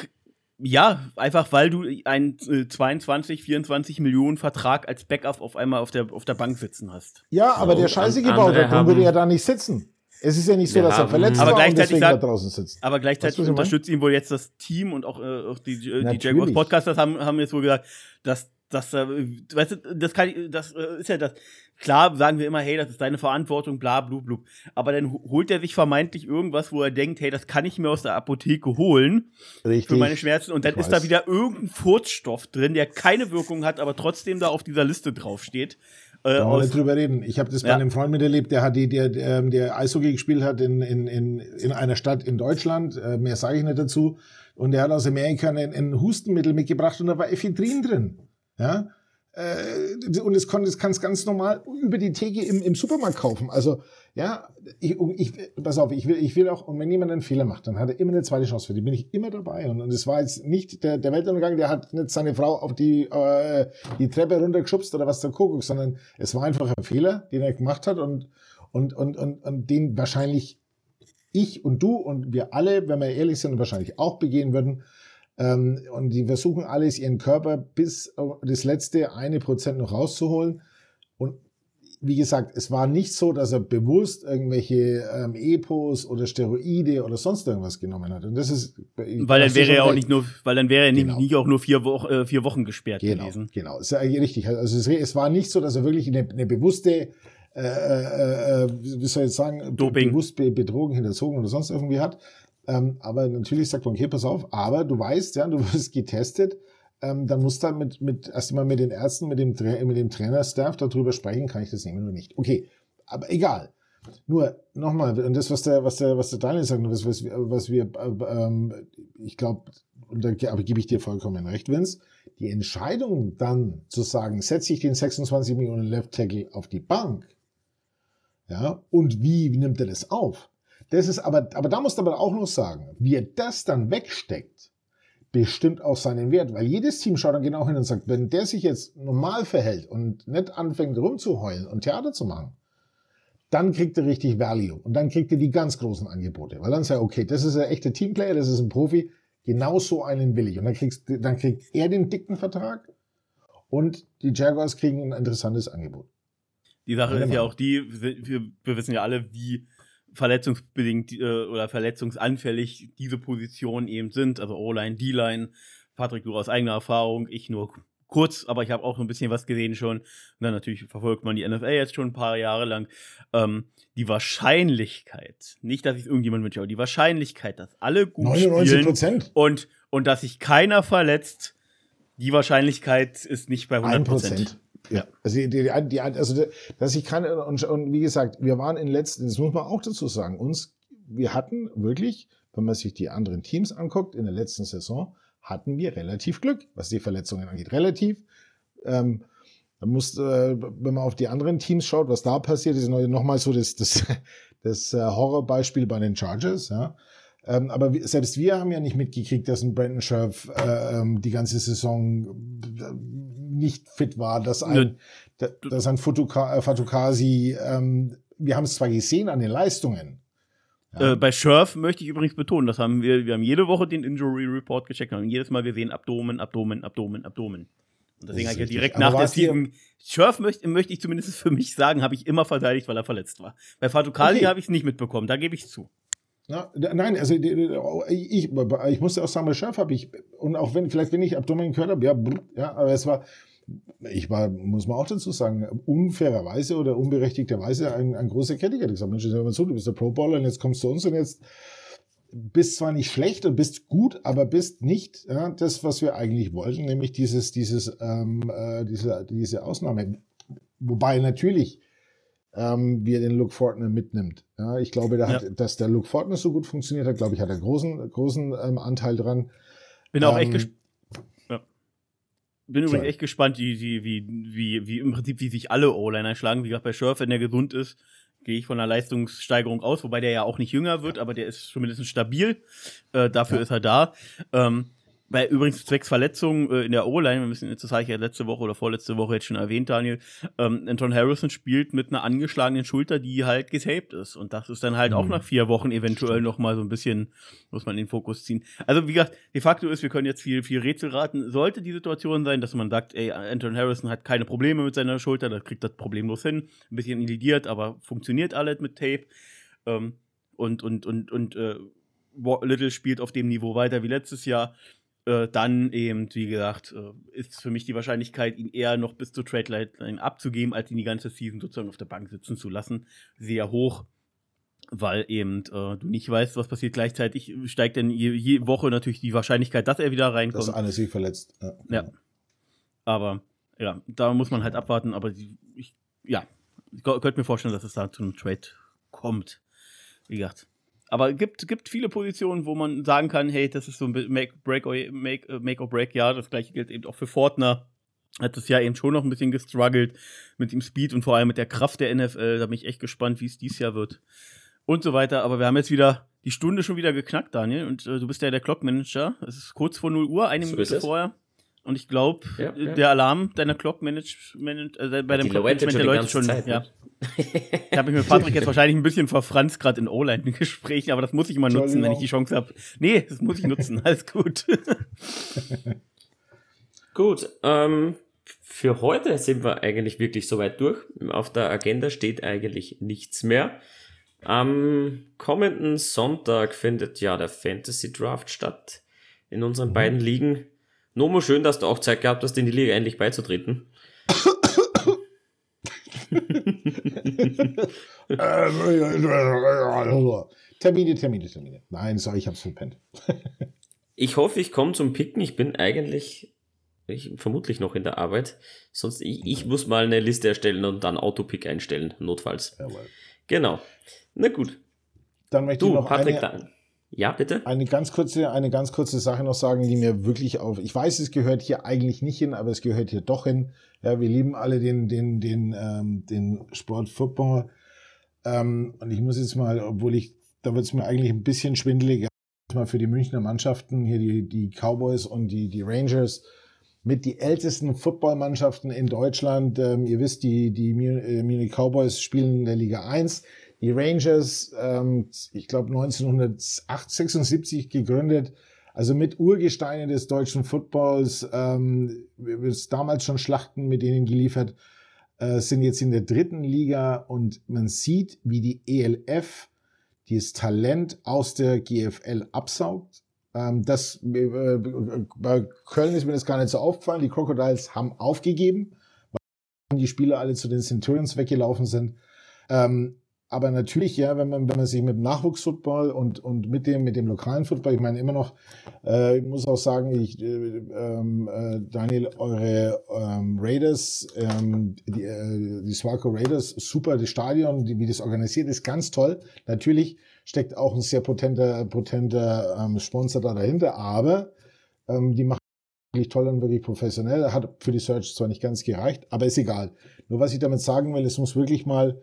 ja, einfach weil du einen äh, 22, 24 Millionen Vertrag als Backup auf einmal auf der, auf der Bank sitzen hast. Ja, aber der Scheiße gebaut hat, dann würde er da nicht sitzen. Es ist ja nicht so, dass er verletzt Aber war und gleichzeitig deswegen da draußen sitzt. Aber gleichzeitig unterstützt ihn wohl jetzt das Team und auch, äh, auch die, äh, die. Jaguars Podcasters haben, haben jetzt wohl gesagt, dass dass äh, weißt du, das kann ich- das äh, ist ja das klar sagen wir immer hey das ist deine Verantwortung bla blub blub aber dann ho- holt er sich vermeintlich irgendwas wo er denkt hey das kann ich mir aus der Apotheke holen Richtig. für meine Schmerzen und dann Ich ist da wieder irgendein Furzstoff drin der keine Wirkung hat aber trotzdem da auf dieser Liste draufsteht äh, Da wollen wir drüber reden. Ich habe das bei Ja. einem Freund miterlebt, der hat die, der, der, ähm, der Eishockey gespielt hat in, in, in, in einer Stadt in Deutschland. Äh, mehr sage ich nicht dazu. Und der hat aus Amerika ein, ein Hustenmittel mitgebracht und da war Ephedrin drin. Ja. Äh, und konnt- das kannst ganz normal über die Theke im, im Supermarkt kaufen. Also, ja, ich, ich, pass auf, ich will, ich will auch, und wenn jemand einen Fehler macht, dann hat er immer eine zweite Chance für die, bin ich immer dabei. Und, und es war jetzt nicht der, der Weltuntergang, der hat nicht seine Frau auf die, äh, die Treppe runtergeschubst oder was der Kuckuck, sondern es war einfach ein Fehler, den er gemacht hat und, und, und, und, und den wahrscheinlich ich und du und wir alle, wenn wir ehrlich sind, wahrscheinlich auch begehen würden. Ähm, und die versuchen alles, ihren Körper bis auf das letzte eine Prozent noch rauszuholen. Und wie gesagt, es war nicht so, dass er bewusst irgendwelche ähm, Epos oder Steroide oder sonst irgendwas genommen hat. Und das ist, weil dann wäre er auch nicht nur weil dann wäre er Genau. nicht, nicht auch nur vier, Wochen äh, vier Wochen gesperrt Genau, gewesen genau. Ist ja richtig. Also es, es war nicht so, dass er wirklich eine, eine bewusste, äh, äh, äh, wie soll ich sagen, Doping. bewusst be betrogen, hinterzogen oder sonst irgendwie hat. Ähm, aber natürlich sagt man, okay, pass auf, aber du weißt, ja, du wirst getestet, ähm, dann musst du halt mit, mit erstmal mit den Ärzten, mit dem, Tra mit dem Trainerstaff darüber sprechen, kann ich das nehmen oder nicht. Okay, aber egal. Nur nochmal, und das, was der, was der, was der Daniel sagt, was, was, wir- was wir, äh, ähm, ich glaube, und da aber gebe ich dir vollkommen recht, Vince, die Entscheidung dann zu sagen, setze ich den 26 Millionen Left Tackle auf die Bank, ja, und wie nimmt er das auf? Das ist aber, aber da musst du aber auch noch sagen, wie er das dann wegsteckt, bestimmt auch seinen Wert, weil jedes Team schaut dann genau hin und sagt, wenn der sich jetzt normal verhält und nicht anfängt rumzuheulen und Theater zu machen, dann kriegt er richtig Value und dann kriegt er die ganz großen Angebote, weil dann sagt er, okay, das ist ein echter Teamplayer, das ist ein Profi, genau so einen will ich und dann, kriegst, dann kriegt er den dicken Vertrag und die Jaguars kriegen ein interessantes Angebot. Die Sache ist ja mal. auch die, wir, wir wissen ja alle, wie verletzungsbedingt äh, oder verletzungsanfällig diese Positionen eben sind. Also O-Line, D-Line. Patrick, du aus eigener Erfahrung, ich nur kurz, aber ich habe auch so ein bisschen was gesehen schon. Und dann natürlich verfolgt man die NFL jetzt schon ein paar Jahre lang. Ähm, die Wahrscheinlichkeit, nicht, dass ich irgendjemand wünsche, aber die Wahrscheinlichkeit, dass alle gut 99 spielen Prozent. und, und dass sich keiner verletzt, die Wahrscheinlichkeit ist nicht bei 100 Ein Prozent. Prozent. Ja, also die, die, die, also dass ich kann und, und wie gesagt, wir waren in letzten, das muss man auch dazu sagen, uns, wir hatten wirklich, wenn man sich die anderen Teams anguckt, in der letzten Saison hatten wir relativ Glück, was die Verletzungen angeht. Relativ. Ähm, man muss, äh, wenn man auf die anderen Teams schaut, was da passiert, ist nochmal so das, das, das äh, Horrorbeispiel bei den Chargers. Ja. Ähm, aber selbst wir haben ja nicht mitgekriegt, dass ein Brandon Scherf äh, ähm, die ganze Saison äh, nicht fit war, dass ein, da- dass ein Futuka, äh, Fatukasi, ähm, wir haben es zwar gesehen an den Leistungen. Ja. Äh, bei Scherf möchte ich übrigens betonen, das haben wir, wir haben jede Woche den Injury Report gecheckt und jedes Mal gesehen, Abdomen, Abdomen, Abdomen, Abdomen. Und deswegen Das habe ich ja direkt nach der Season, Scherf möchte, möchte ich zumindest für mich sagen, habe ich immer verteidigt, weil er verletzt war. Bei Fatukali Okay. habe ich es nicht mitbekommen, da gebe ich zu. Ja, nein, also ich, ich musste auch sagen, bei Chef habe ich, und auch wenn, vielleicht wenn ich Abdomen gehört habe, ja, ja, aber es war, ich war, muss man auch dazu sagen, unfairerweise oder unberechtigterweise ein, ein großer Kritiker, der gesagt Mensch, hör mal zu, du bist der Pro Bowler und jetzt kommst du zu uns und jetzt bist zwar nicht schlecht und bist gut, aber bist nicht ja, das, was wir eigentlich wollten, nämlich dieses, dieses, ähm, äh, diese, diese Ausnahme. Wobei natürlich ähm, wie er den Luke Fortner mitnimmt. Ja, ich glaube, da hat, dass der Luke Fortner so gut funktioniert hat, glaube ich, hat er großen, großen ähm, Anteil dran. Bin auch echt Ähm, gespannt. Bin übrigens echt gespannt, wie, wie, wie, wie, wie im Prinzip, wie sich alle O-Liner schlagen. Wie gesagt, bei Scherf, wenn der gesund ist, gehe ich von einer Leistungssteigerung aus, wobei der ja auch nicht jünger wird, aber der ist zumindest stabil. Äh, dafür ja. ist er da. Ähm, bei übrigens zwecks Verletzung äh, in der O-Line, wir müssen jetzt, das habe ich ja letzte Woche oder vorletzte Woche jetzt schon erwähnt, Daniel, ähm, Anton Harrison spielt mit einer angeschlagenen Schulter, die halt getaped ist. Und das ist dann halt mhm. auch nach vier Wochen eventuell nochmal so ein bisschen, muss man in den Fokus ziehen. Also wie gesagt, de facto ist, wir können jetzt viel, viel Rätsel raten. Sollte die Situation sein, dass man sagt, ey, Anton Harrison hat keine Probleme mit seiner Schulter, da kriegt das problemlos hin, ein bisschen illidiert, aber funktioniert alles mit Tape. Ähm, und, und, und, und, äh, Little spielt auf dem Niveau weiter wie letztes Jahr äh, dann eben, wie gesagt, äh, ist für mich die Wahrscheinlichkeit, ihn eher noch bis zur Trade Line abzugeben, als ihn die ganze Season sozusagen auf der Bank sitzen zu lassen, sehr hoch. Weil eben äh, du nicht weißt, was passiert. Gleichzeitig steigt dann je, je, Woche natürlich die Wahrscheinlichkeit, dass er wieder reinkommt. Dass einer sich verletzt. Ja. ja. Aber ja, da muss man halt abwarten. Aber die, ich, ja, ich könnte mir vorstellen, dass es da zu einem Trade kommt. Wie gesagt, aber es gibt, gibt viele Positionen, wo man sagen kann, hey, das ist so ein Make, break or, make, äh, make or Break Ja, Das gleiche gilt eben auch für Fortner. Hat das ja eben schon noch ein bisschen gestruggelt mit dem Speed und vor allem mit der Kraft der NFL. Da bin ich echt gespannt, wie es dieses Jahr wird. Und so weiter. Aber wir haben jetzt wieder die Stunde schon wieder geknackt, Daniel. Und äh, du bist ja der Clock-Manager. Es ist kurz vor 0 Uhr, eine so Minute vorher. Und ich glaube, ja, ja. der Alarm deiner Clock Management, äh, bei dem Clock Management der Leute schon, Zeit, ja. Ne? da habe ich mit Patrick jetzt wahrscheinlich ein bisschen verfranst gerade in O-Line-Gesprächen, aber das muss ich mal nutzen, wenn ich die Chance habe. Nee, das muss ich nutzen, alles gut. gut, ähm, für heute sind wir eigentlich wirklich soweit durch. Auf der Agenda steht eigentlich nichts mehr. Am kommenden Sonntag findet ja der Fantasy Draft statt in unseren mhm. beiden Ligen. Nomo, schön, dass du auch Zeit gehabt hast, in die Liga endlich beizutreten. Termine, Termine, Termine. Nein, sorry, ich hab's verpennt. ich hoffe, ich komme zum Picken. Ich bin eigentlich ich, vermutlich noch in der Arbeit. Sonst, ich, ich muss mal eine Liste erstellen und dann Autopick einstellen, notfalls. Jawohl. Genau. Na gut. Dann möchte du, ich noch Patrick, eine, ja, bitte. Eine ganz kurze, eine ganz kurze Sache noch sagen, die mir wirklich auf. Ich weiß, es gehört hier eigentlich nicht hin, aber es gehört hier doch hin. Ja, wir lieben alle den, den, den, ähm, den Sport Football. Ähm, und ich muss jetzt mal, obwohl ich, da wird es mir eigentlich ein bisschen schwindelig, mal für die Münchner Mannschaften, hier die, die Cowboys und die, die Rangers, mit die ältesten Footballmannschaften in Deutschland. Ähm, ihr wisst, die, die äh, Munich Cowboys spielen in der Liga 1. Die Rangers, ähm, ich glaube 1976 gegründet, also mit Urgesteine des deutschen Footballs, ähm, es damals schon Schlachten mit denen geliefert, äh, sind jetzt in der dritten Liga und man sieht, wie die ELF dieses Talent aus der GFL absaugt. Ähm, das, äh, bei Köln ist mir das gar nicht so aufgefallen. Die Crocodiles haben aufgegeben, weil die Spieler alle zu den Centurions weggelaufen sind. Ähm, aber natürlich, ja, wenn man, wenn man sich mit dem Nachwuchsfootball und, und mit dem, mit dem lokalen Football, ich meine immer noch, äh, ich muss auch sagen, ich, äh, äh, Daniel, eure ähm, Raiders, ähm, die, äh, die Swaco Raiders, super, das Stadion, die, wie das organisiert ist, ganz toll. Natürlich steckt auch ein sehr potenter, potenter ähm, Sponsor da dahinter, aber ähm, die machen wirklich toll und wirklich professionell. Hat für die Search zwar nicht ganz gereicht, aber ist egal. Nur was ich damit sagen will, es muss wirklich mal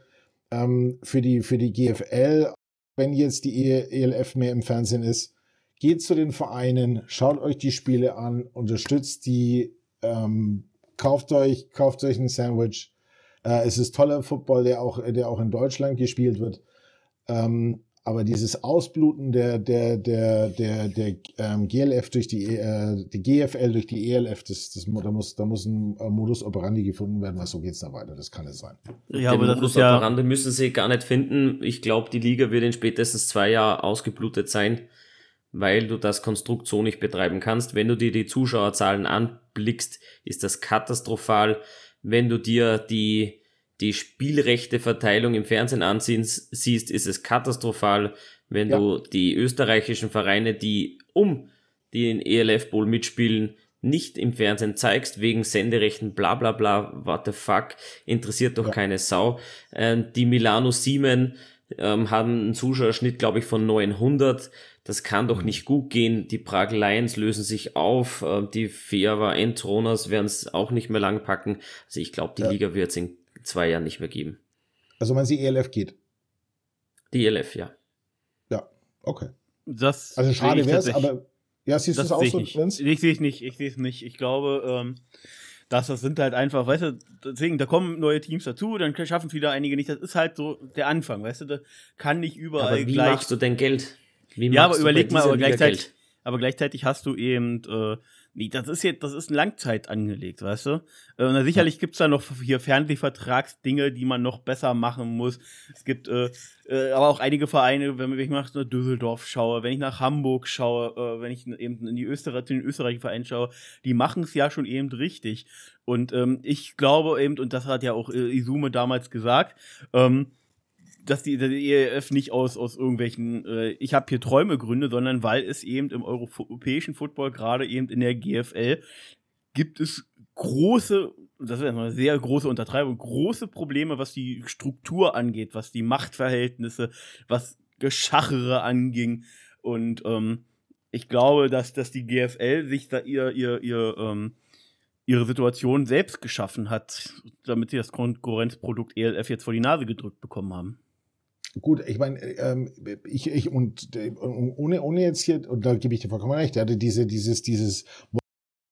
ähm, für, die, für die GFL, wenn jetzt die ELF mehr im Fernsehen ist, geht zu den Vereinen, schaut euch die Spiele an, unterstützt die, ähm, kauft euch, kauft euch ein Sandwich. Äh, es ist toller Football, der auch, der auch in Deutschland gespielt wird. Ähm, aber dieses Ausbluten der, der, der, der, der ähm, GLF durch die, äh, die GFL durch die ELF, das, das, da, muss, da muss ein Modus operandi gefunden werden, weil so geht's da weiter. Das kann es sein. Ja, Den aber Modus ja operandi müssen sie gar nicht finden. Ich glaube, die Liga wird in spätestens zwei Jahren ausgeblutet sein, weil du das Konstrukt so nicht betreiben kannst. Wenn du dir die Zuschauerzahlen anblickst, ist das katastrophal. Wenn du dir die die Spielrechteverteilung im Fernsehen ansehen siehst, ist es katastrophal, wenn ja. du die österreichischen Vereine, die um den ELF Bowl mitspielen, nicht im Fernsehen zeigst, wegen Senderechten, bla bla bla, what the fuck, interessiert doch ja. keine Sau. Ähm, die Milano Siemen ähm, haben einen Zuschauerschnitt, glaube ich, von 900. Das kann doch mhm. nicht gut gehen. Die Prag Lions lösen sich auf. Äh, die Fiava Entroners werden es auch nicht mehr lang packen. Also ich glaube, die ja. Liga wird es in zwei Jahren nicht mehr geben. Also man sie ELF geht. Die ELF, ja. Ja, okay. Das Also schade wäre es, aber ja, siehst du es das auch so, nicht. Vince? Ich sehe es nicht, ich sehe es nicht. Ich glaube, ähm, dass das sind halt einfach, weißt du, deswegen, da kommen neue Teams dazu, dann schaffen es wieder einige nicht. Das ist halt so der Anfang, weißt du, da kann nicht überall Aber wie gleich. machst du denn Geld? Wie Ja, aber überleg mal, aber gleichzeitig, aber gleichzeitig hast du eben, äh, nee, das ist jetzt, das ist Langzeit angelegt, weißt du? Äh, sicherlich gibt's da noch hier Fernsehvertragsdinge, die man noch besser machen muss. Es gibt äh, äh, aber auch einige Vereine, wenn ich nach Düsseldorf schaue, wenn ich nach Hamburg schaue, äh, wenn ich eben in die Österreich, zu den österreichischen Vereinen schaue, die machen es ja schon eben richtig. Und ähm, ich glaube eben, und das hat ja auch äh, Isume damals gesagt, ähm, dass die, die ELF nicht aus, aus irgendwelchen, äh, ich habe hier Träume gründe, sondern weil es eben im europäischen Football, gerade eben in der GFL, gibt es große, das ist eine sehr große Untertreibung, große Probleme, was die Struktur angeht, was die Machtverhältnisse, was Geschachere anging. Und ähm, ich glaube, dass, dass die GFL sich da ihr, ihr, ihr, ähm, ihre Situation selbst geschaffen hat, damit sie das Konkurrenzprodukt ELF jetzt vor die Nase gedrückt bekommen haben. Gut, ich meine, ähm, ich, ich und äh, ohne, ohne jetzt hier, und da gebe ich dir vollkommen recht, er hatte diese, dieses, dieses,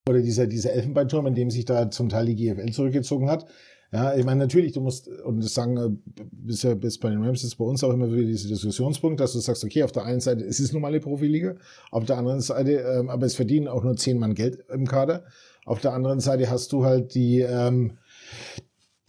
oder dieser, dieser Elfenbeinturm, in dem sich da zum Teil die GFL zurückgezogen hat. Ja, ich meine, natürlich, du musst, und das sagen, äh, bis, bis bei den Rams ist bei uns auch immer wieder dieser Diskussionspunkt, dass du sagst, okay, auf der einen Seite, es ist nun mal eine Profiliga, auf der anderen Seite, ähm, aber es verdienen auch nur zehn Mann Geld im Kader. Auf der anderen Seite hast du halt die, ähm,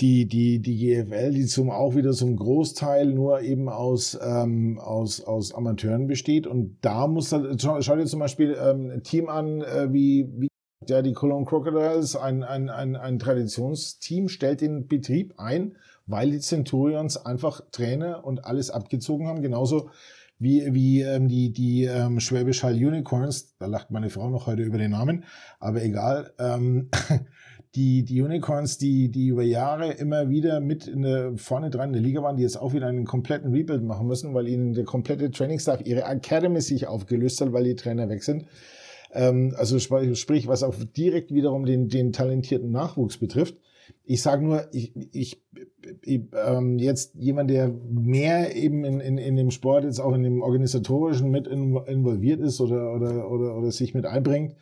die, die, die GFL, die zum, auch wieder zum Großteil nur eben aus, ähm, aus, aus Amateuren besteht. Und da muss dann, schau, dir zum Beispiel ähm, ein Team an, äh, wie, wie ja, die Cologne Crocodiles, ein, ein, ein, ein Traditionsteam, stellt den Betrieb ein, weil die Centurions einfach Trainer und alles abgezogen haben. Genauso wie, wie ähm, die, die ähm, Schwäbisch Hall Unicorns, da lacht meine Frau noch heute über den Namen, aber egal. Ähm, die, die Unicorns, die, die über Jahre immer wieder mit in der, vorne dran in der Liga waren, die jetzt auch wieder einen kompletten Rebuild machen müssen, weil ihnen der komplette Trainingsstaff, ihre Academy sich aufgelöst hat, weil die Trainer weg sind. Ähm, also sp- sprich, was auch direkt wiederum den, den talentierten Nachwuchs betrifft. Ich sage nur, ich, ich, ich ähm, jetzt jemand, der mehr eben in, in, in dem Sport, jetzt auch in dem organisatorischen mit in, involviert ist oder, oder, oder, oder sich mit einbringt,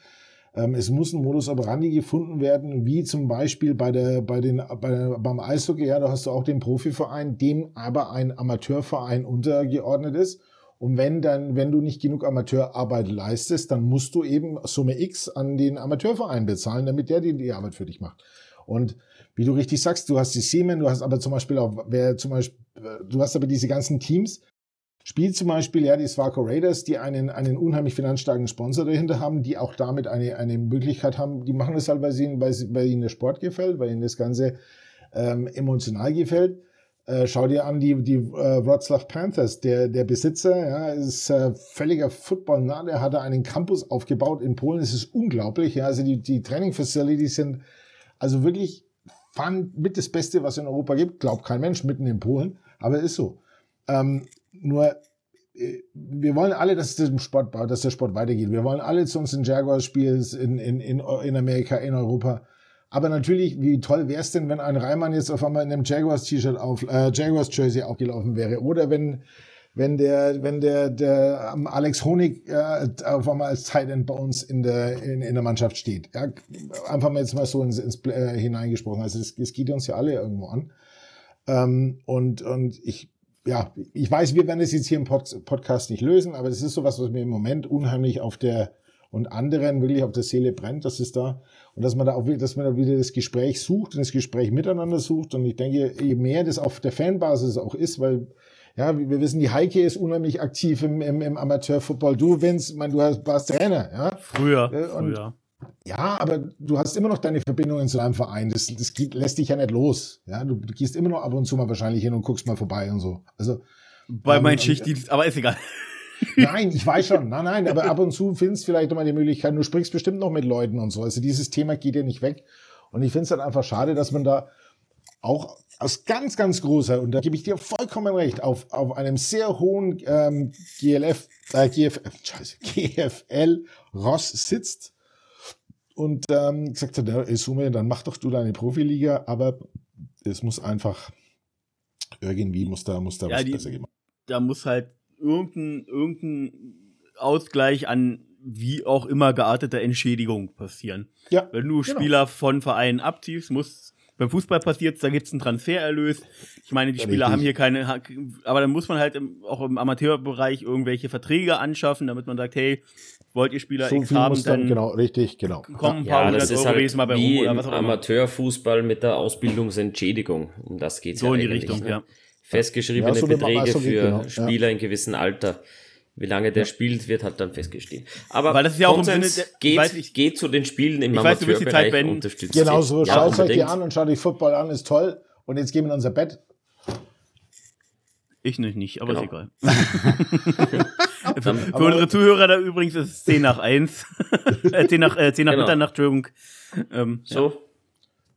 es muss ein Modus operandi gefunden werden, wie zum Beispiel bei der, bei den, bei, beim Eishockey, ja, da hast du auch den Profiverein, dem aber ein Amateurverein untergeordnet ist. Und wenn dann, wenn du nicht genug Amateurarbeit leistest, dann musst du eben Summe X an den Amateurverein bezahlen, damit der die, die Arbeit für dich macht. Und wie du richtig sagst, du hast die Seamen, du hast aber zum Beispiel auch, wer zum Beispiel, du hast aber diese ganzen Teams, spielt zum Beispiel ja die Swarco Raiders, die einen, einen unheimlich finanzstarken Sponsor dahinter haben, die auch damit eine, eine Möglichkeit haben, die machen das halt, weil, sie, weil, sie, weil ihnen der Sport gefällt, weil ihnen das Ganze ähm, emotional gefällt. Äh, schau dir an die, die äh, Wroclaw Panthers, der, der Besitzer, ja, ist äh, völliger football nah, der hat da einen Campus aufgebaut in Polen, das ist unglaublich, ja, also die, die Training Facilities sind also wirklich fand mit das Beste, was es in Europa gibt, glaubt kein Mensch, mitten in Polen, aber ist so. Ähm, nur äh, wir wollen alle, dass, der Sport, dass der Sport weitergeht. Wir wollen alle zu uns in Jaguars spielen, in, in, in, in Amerika, in Europa. Aber natürlich, wie toll wäre es denn, wenn ein Reimann jetzt auf einmal in einem Jaguars-T-Shirt auf, äh, Jaguars-Jersey aufgelaufen wäre? Oder wenn, wenn der, wenn der, der ähm, Alex Honig äh, auf einmal als Tight End bei uns in der, in, in der Mannschaft steht. Ja, einfach mal jetzt mal so ins, ins äh, hineingesprochen. Also es, es geht uns ja alle irgendwo an. Ähm, und, und ich, ja, ich weiß, wir werden es jetzt hier im Pod Podcast nicht lösen, aber das ist sowas, was mir im Moment unheimlich auf der und anderen wirklich auf der Seele brennt, dass es da und dass man da auch wieder, dass man da wieder das Gespräch sucht und das Gespräch miteinander sucht und ich denke, je mehr das auf der Fanbasis auch ist, weil ja, wir wissen, die Heike ist unheimlich aktiv im, im, im Amateurfootball. Du, Vince, ich meine, du hast, warst Trainer, ja. Früher, Äh, und- früher. Ja, aber du hast immer noch deine Verbindungen zu deinem Verein. Das, das geht, lässt dich ja nicht los. Ja, du, du gehst immer noch ab und zu mal wahrscheinlich hin und guckst mal vorbei und so. Also, Bei ähm, meinen und- Schichtdienst, aber ist egal. nein, ich weiß schon. Nein, nein, aber ab und zu findest du vielleicht noch mal die Möglichkeit, du sprichst bestimmt noch mit Leuten und so. Also dieses Thema geht ja nicht weg. Und ich finde es halt einfach schade, dass man da auch aus ganz, ganz großer, und da gebe ich dir vollkommen recht, auf, auf einem sehr hohen ähm, GLF, äh, GF, scheiße, GFL Ross sitzt und ähm, gesagt hat, ja, Isume, dann mach doch du deine Profiliga, aber es muss einfach irgendwie muss da, muss da Ja, was die- besser gemacht da muss halt irgendein, irgendein Ausgleich an wie auch immer gearteter Entschädigung passieren. Ja, Wenn du genau. Spieler von Vereinen abziehst, muss beim Fußball passiert, da gibt es einen Transfererlös. Ich meine, die Spieler Richtig. haben hier keine, aber dann muss man halt im, auch im Amateurbereich irgendwelche Verträge anschaffen, damit man sagt, hey, wollt ihr Spieler So X viel haben, muss dann, dann genau, richtig, genau. kommen ein paar Ja, das ist Euro halt mal bei wie im. Amateurfußball mit der Ausbildungsentschädigung. Um das geht So in die Richtung, ne? ja. Festgeschriebene Ja, so Beträge so wie- für genau, ja. Spieler in gewissem Alter. Wie lange der spielt, wird halt dann festgestellt. Aber Weil das ist ja auch im Sinne der- geht, weiß, ich- geht zu den Spielen im ich weiß, du willst die Zeit Amateurbereich beenden. unterstützt. Genau so, Ja, schaut euch die an und schaut euch Football an, ist toll. Und jetzt gehen wir in unser Bett. Ich nicht, nicht aber Genau. ist egal. Für unsere Zuhörer da übrigens ist es 10 nach 1. äh, 10 nach, äh, 10 nach Genau. Mitternacht, Entschuldigung. Ähm, So,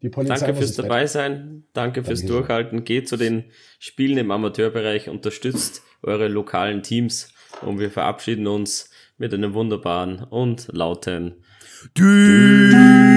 Die Polizei danke muss fürs dabei sein. Danke fürs Dankeschön. Durchhalten. Geht zu den Spielen im Amateurbereich, unterstützt eure lokalen Teams und wir verabschieden uns mit einem wunderbaren und lauten Duval.